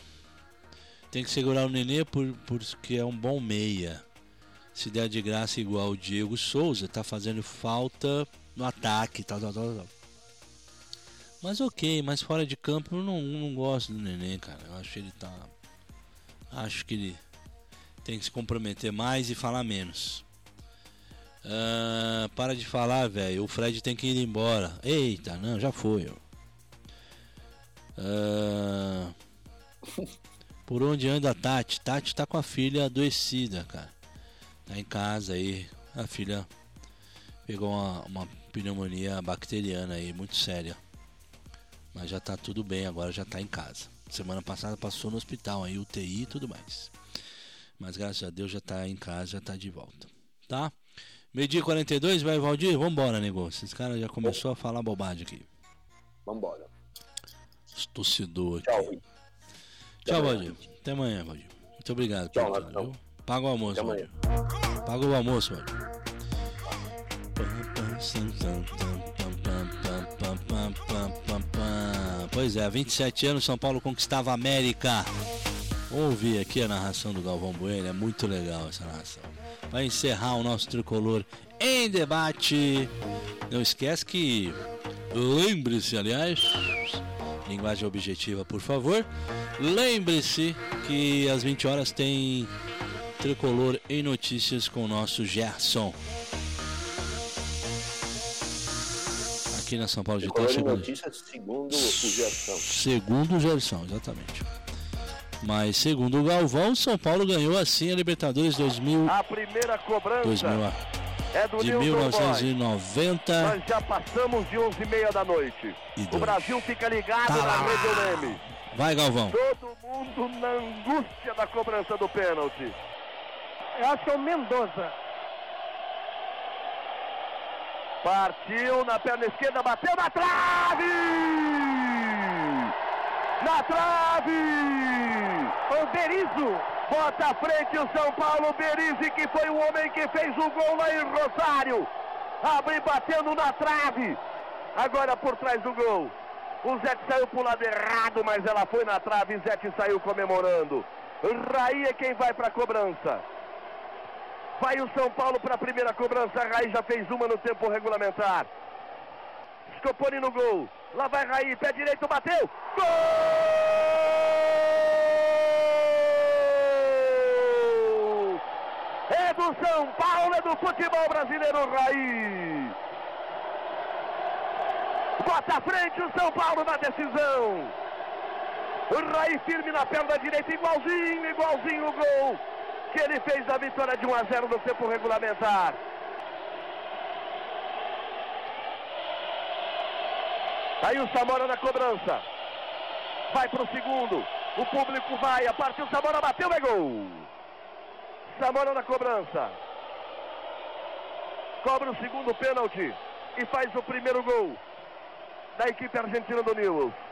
tem que segurar o nenê por, porque é um bom meia. Se der de graça igual o Diego Souza, tá fazendo falta no ataque, tal, tal, tal, tal. Mas ok, mas fora de campo eu não, não gosto do neném, cara. Eu acho que ele tá. Acho que ele tem que se comprometer mais e falar menos. Uh, para de falar, velho. O Fred tem que ir embora. Eita, não, já foi. Uh, por onde anda a Tati? Tati tá com a filha adoecida, cara. Tá em casa aí. A filha pegou uma, uma pneumonia bacteriana aí, muito séria. Mas já tá tudo bem, agora já tá em casa. Semana passada passou no hospital aí, UTI e tudo mais. Mas graças a Deus já tá em casa, já tá de volta. Tá? Meio-dia 42, vai, Valdir? Vambora, negócio. Esse cara já começou a falar bobagem aqui. Vambora. Torcedor aqui. Tchau, Tchau Valdir. Até amanhã, Valdir. Muito obrigado. Tchau, tudo, Paga o almoço, Valdir. Paga o almoço, Valdir. Pois é, 27 anos São Paulo conquistava a América. Vamos ouvir aqui a narração do Galvão Bueno, é muito legal essa narração. Vai encerrar o nosso tricolor em debate. Não esquece que lembre-se, aliás, linguagem objetiva, por favor. Lembre-se que às 20 horas tem tricolor em notícias com o nosso Gerson. Aqui na São Paulo Digital. Em Segundo, notícias segundo o Gerson. segundo o Gerson, exatamente. Mas segundo o Galvão, São Paulo ganhou assim a Libertadores 2000, A primeira cobrança 2000 é do de Nilton Boy. 1990. Nós já passamos de 11 e meia da noite. E O dois. Brasil fica ligado Tá na rede Leme. Vai, Galvão. Todo mundo na angústia da cobrança do pênalti. Eu acho que é o Mendoza. Partiu na perna esquerda, bateu na trave! Na trave! O Berizzo. Bota à frente o São Paulo, Berizzi, que foi o homem que fez o gol lá em Rosário. Abre batendo na trave. Agora por trás do gol. O Zete saiu pro lado errado, mas ela foi na trave. Zete saiu comemorando. Raí é quem vai para a cobrança. Vai o São Paulo para a primeira cobrança. Raí já fez uma no tempo regulamentar. Scoponi no gol. Lá vai Raí, pé direito, bateu. Gol! É do São Paulo, é do futebol brasileiro Raí. Bota à frente o São Paulo na decisão. Raí firme na perna direita, igualzinho, igualzinho o gol que ele fez a vitória de 1 a 0 no tempo regulamentar. Aí o Samora na cobrança. Vai para o segundo. O público vai. A partir o Samora bateu, é gol. Samora na cobrança. Cobra o segundo pênalti. E faz o primeiro gol da equipe argentina do Newell's.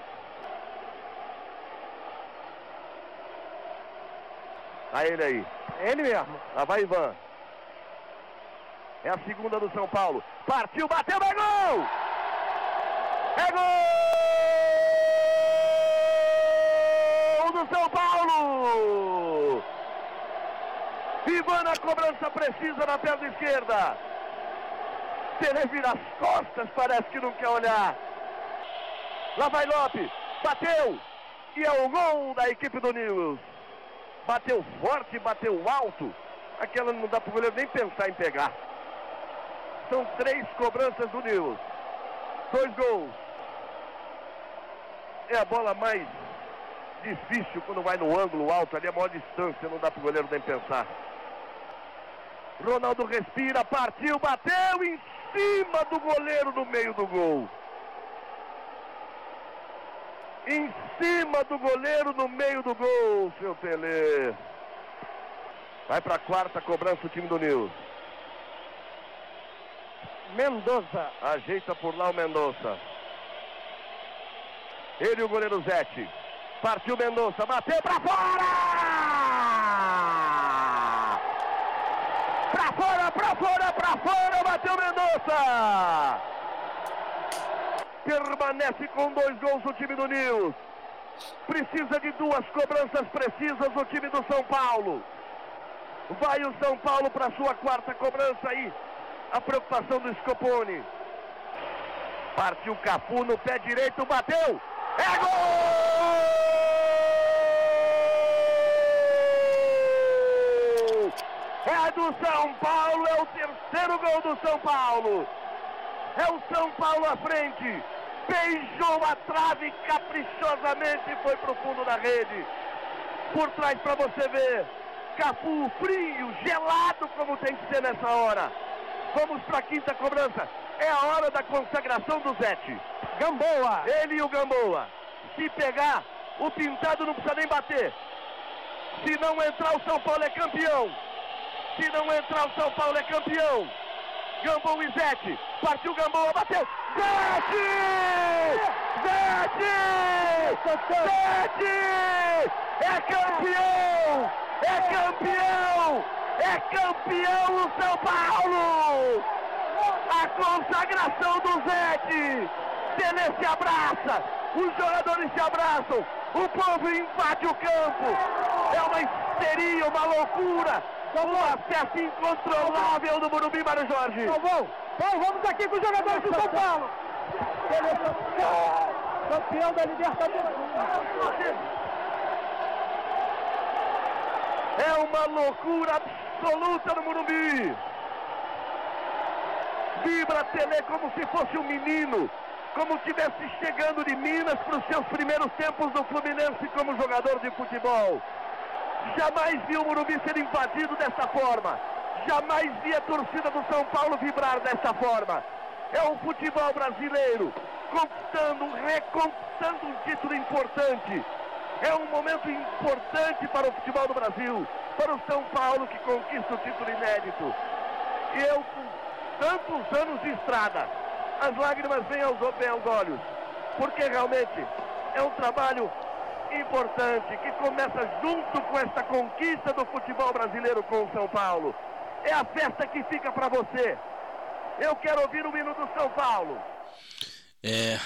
Aí ele aí. Ele mesmo. Lá vai Ivan. É a segunda do São Paulo. Partiu, bateu, é gol! É gol do São Paulo! Ivan na cobrança precisa na perna esquerda. Tele vira as costas, parece que não quer olhar. Lá vai Lopes, bateu! E é o gol da equipe do Newell's. Bateu forte, bateu alto. Aquela não dá para o goleiro nem pensar em pegar. São três cobranças do Newell's. Dois gols. É a bola mais difícil quando vai no ângulo alto, ali é a maior distância, não dá para o goleiro nem pensar. Ronaldo respira, partiu, bateu em cima do goleiro no meio do gol. Em cima do goleiro no meio do gol, seu Tele. Vai para a quarta cobrança o time do Nils. Mendoza. Ajeita por lá o Mendonça. Ele e o goleiro Zete. Partiu Mendonça, bateu para fora! Para fora, para fora, para fora, bateu Mendonça! Permanece com dois gols o time do Nils. Precisa de duas cobranças precisas o time do São Paulo. Vai o São Paulo para sua quarta cobrança aí. A preocupação do Scopone. Partiu Cafu no pé direito, bateu. É gol! É do São Paulo, é o terceiro gol do São Paulo. É o São Paulo à frente. Beijou a trave caprichosamente foi pro fundo da rede. Por trás para você ver. Cafu frio, gelado como tem que ser nessa hora. Vamos para a quinta cobrança. É a hora da consagração do Zete. Gamboa. Ele e o Gamboa. Se pegar, o pintado não precisa nem bater. Se não entrar, o São Paulo é campeão. Se não entrar, o São Paulo é campeão. Gamboa e Zete. Partiu Gamboa, bateu. Zete! Zete! Zete! É campeão! É campeão! É campeão o São Paulo! A consagração do Zete! Tele se abraça! Os jogadores se abraçam! O povo invade o campo. É uma histeria, uma loucura. Uma festa incontrolável do Morumbi, Mário Jorge. Galvão, Paulo, vamos aqui com os jogadores do São Paulo. Campeão da Libertadores. É uma loucura absoluta no Morumbi. Vibra Tele como se fosse um menino, como tivesse chegando de Minas para os seus primeiros tempos no Fluminense como jogador de futebol. Jamais vi o Morumbi ser invadido dessa forma. Jamais vi a torcida do São Paulo vibrar dessa forma. É um futebol brasileiro conquistando, reconquistando um título importante. É um momento importante para o futebol do Brasil, para o São Paulo que conquista o título inédito. E eu, com tantos anos de estrada, as lágrimas vêm aos, vêm aos olhos, porque realmente é um trabalho importante que começa junto com esta conquista do futebol brasileiro com o São Paulo. É a festa que fica para você. Eu quero ouvir o hino do São Paulo. É,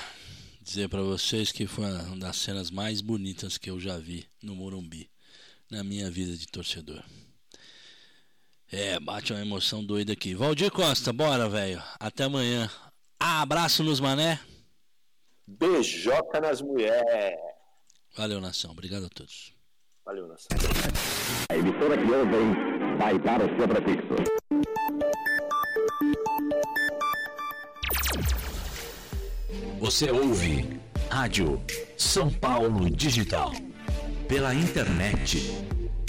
dizer para vocês que foi uma das cenas mais bonitas que eu já vi no Morumbi, na minha vida de torcedor. É, bate uma emoção doida aqui. Valdir Costa, bora, velho. Até amanhã. Abraço nos mané. Beijoca nas mulheres. Valeu, nação. Obrigado a todos. Valeu, nação. A emissora que ouvem vai dar o seu prefixo. Você ouve Rádio São Paulo Digital. Pela internet.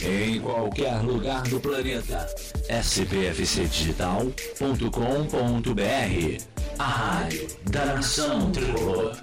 Em qualquer lugar do planeta. spfcdigital.com.br A rádio da nação tricolor.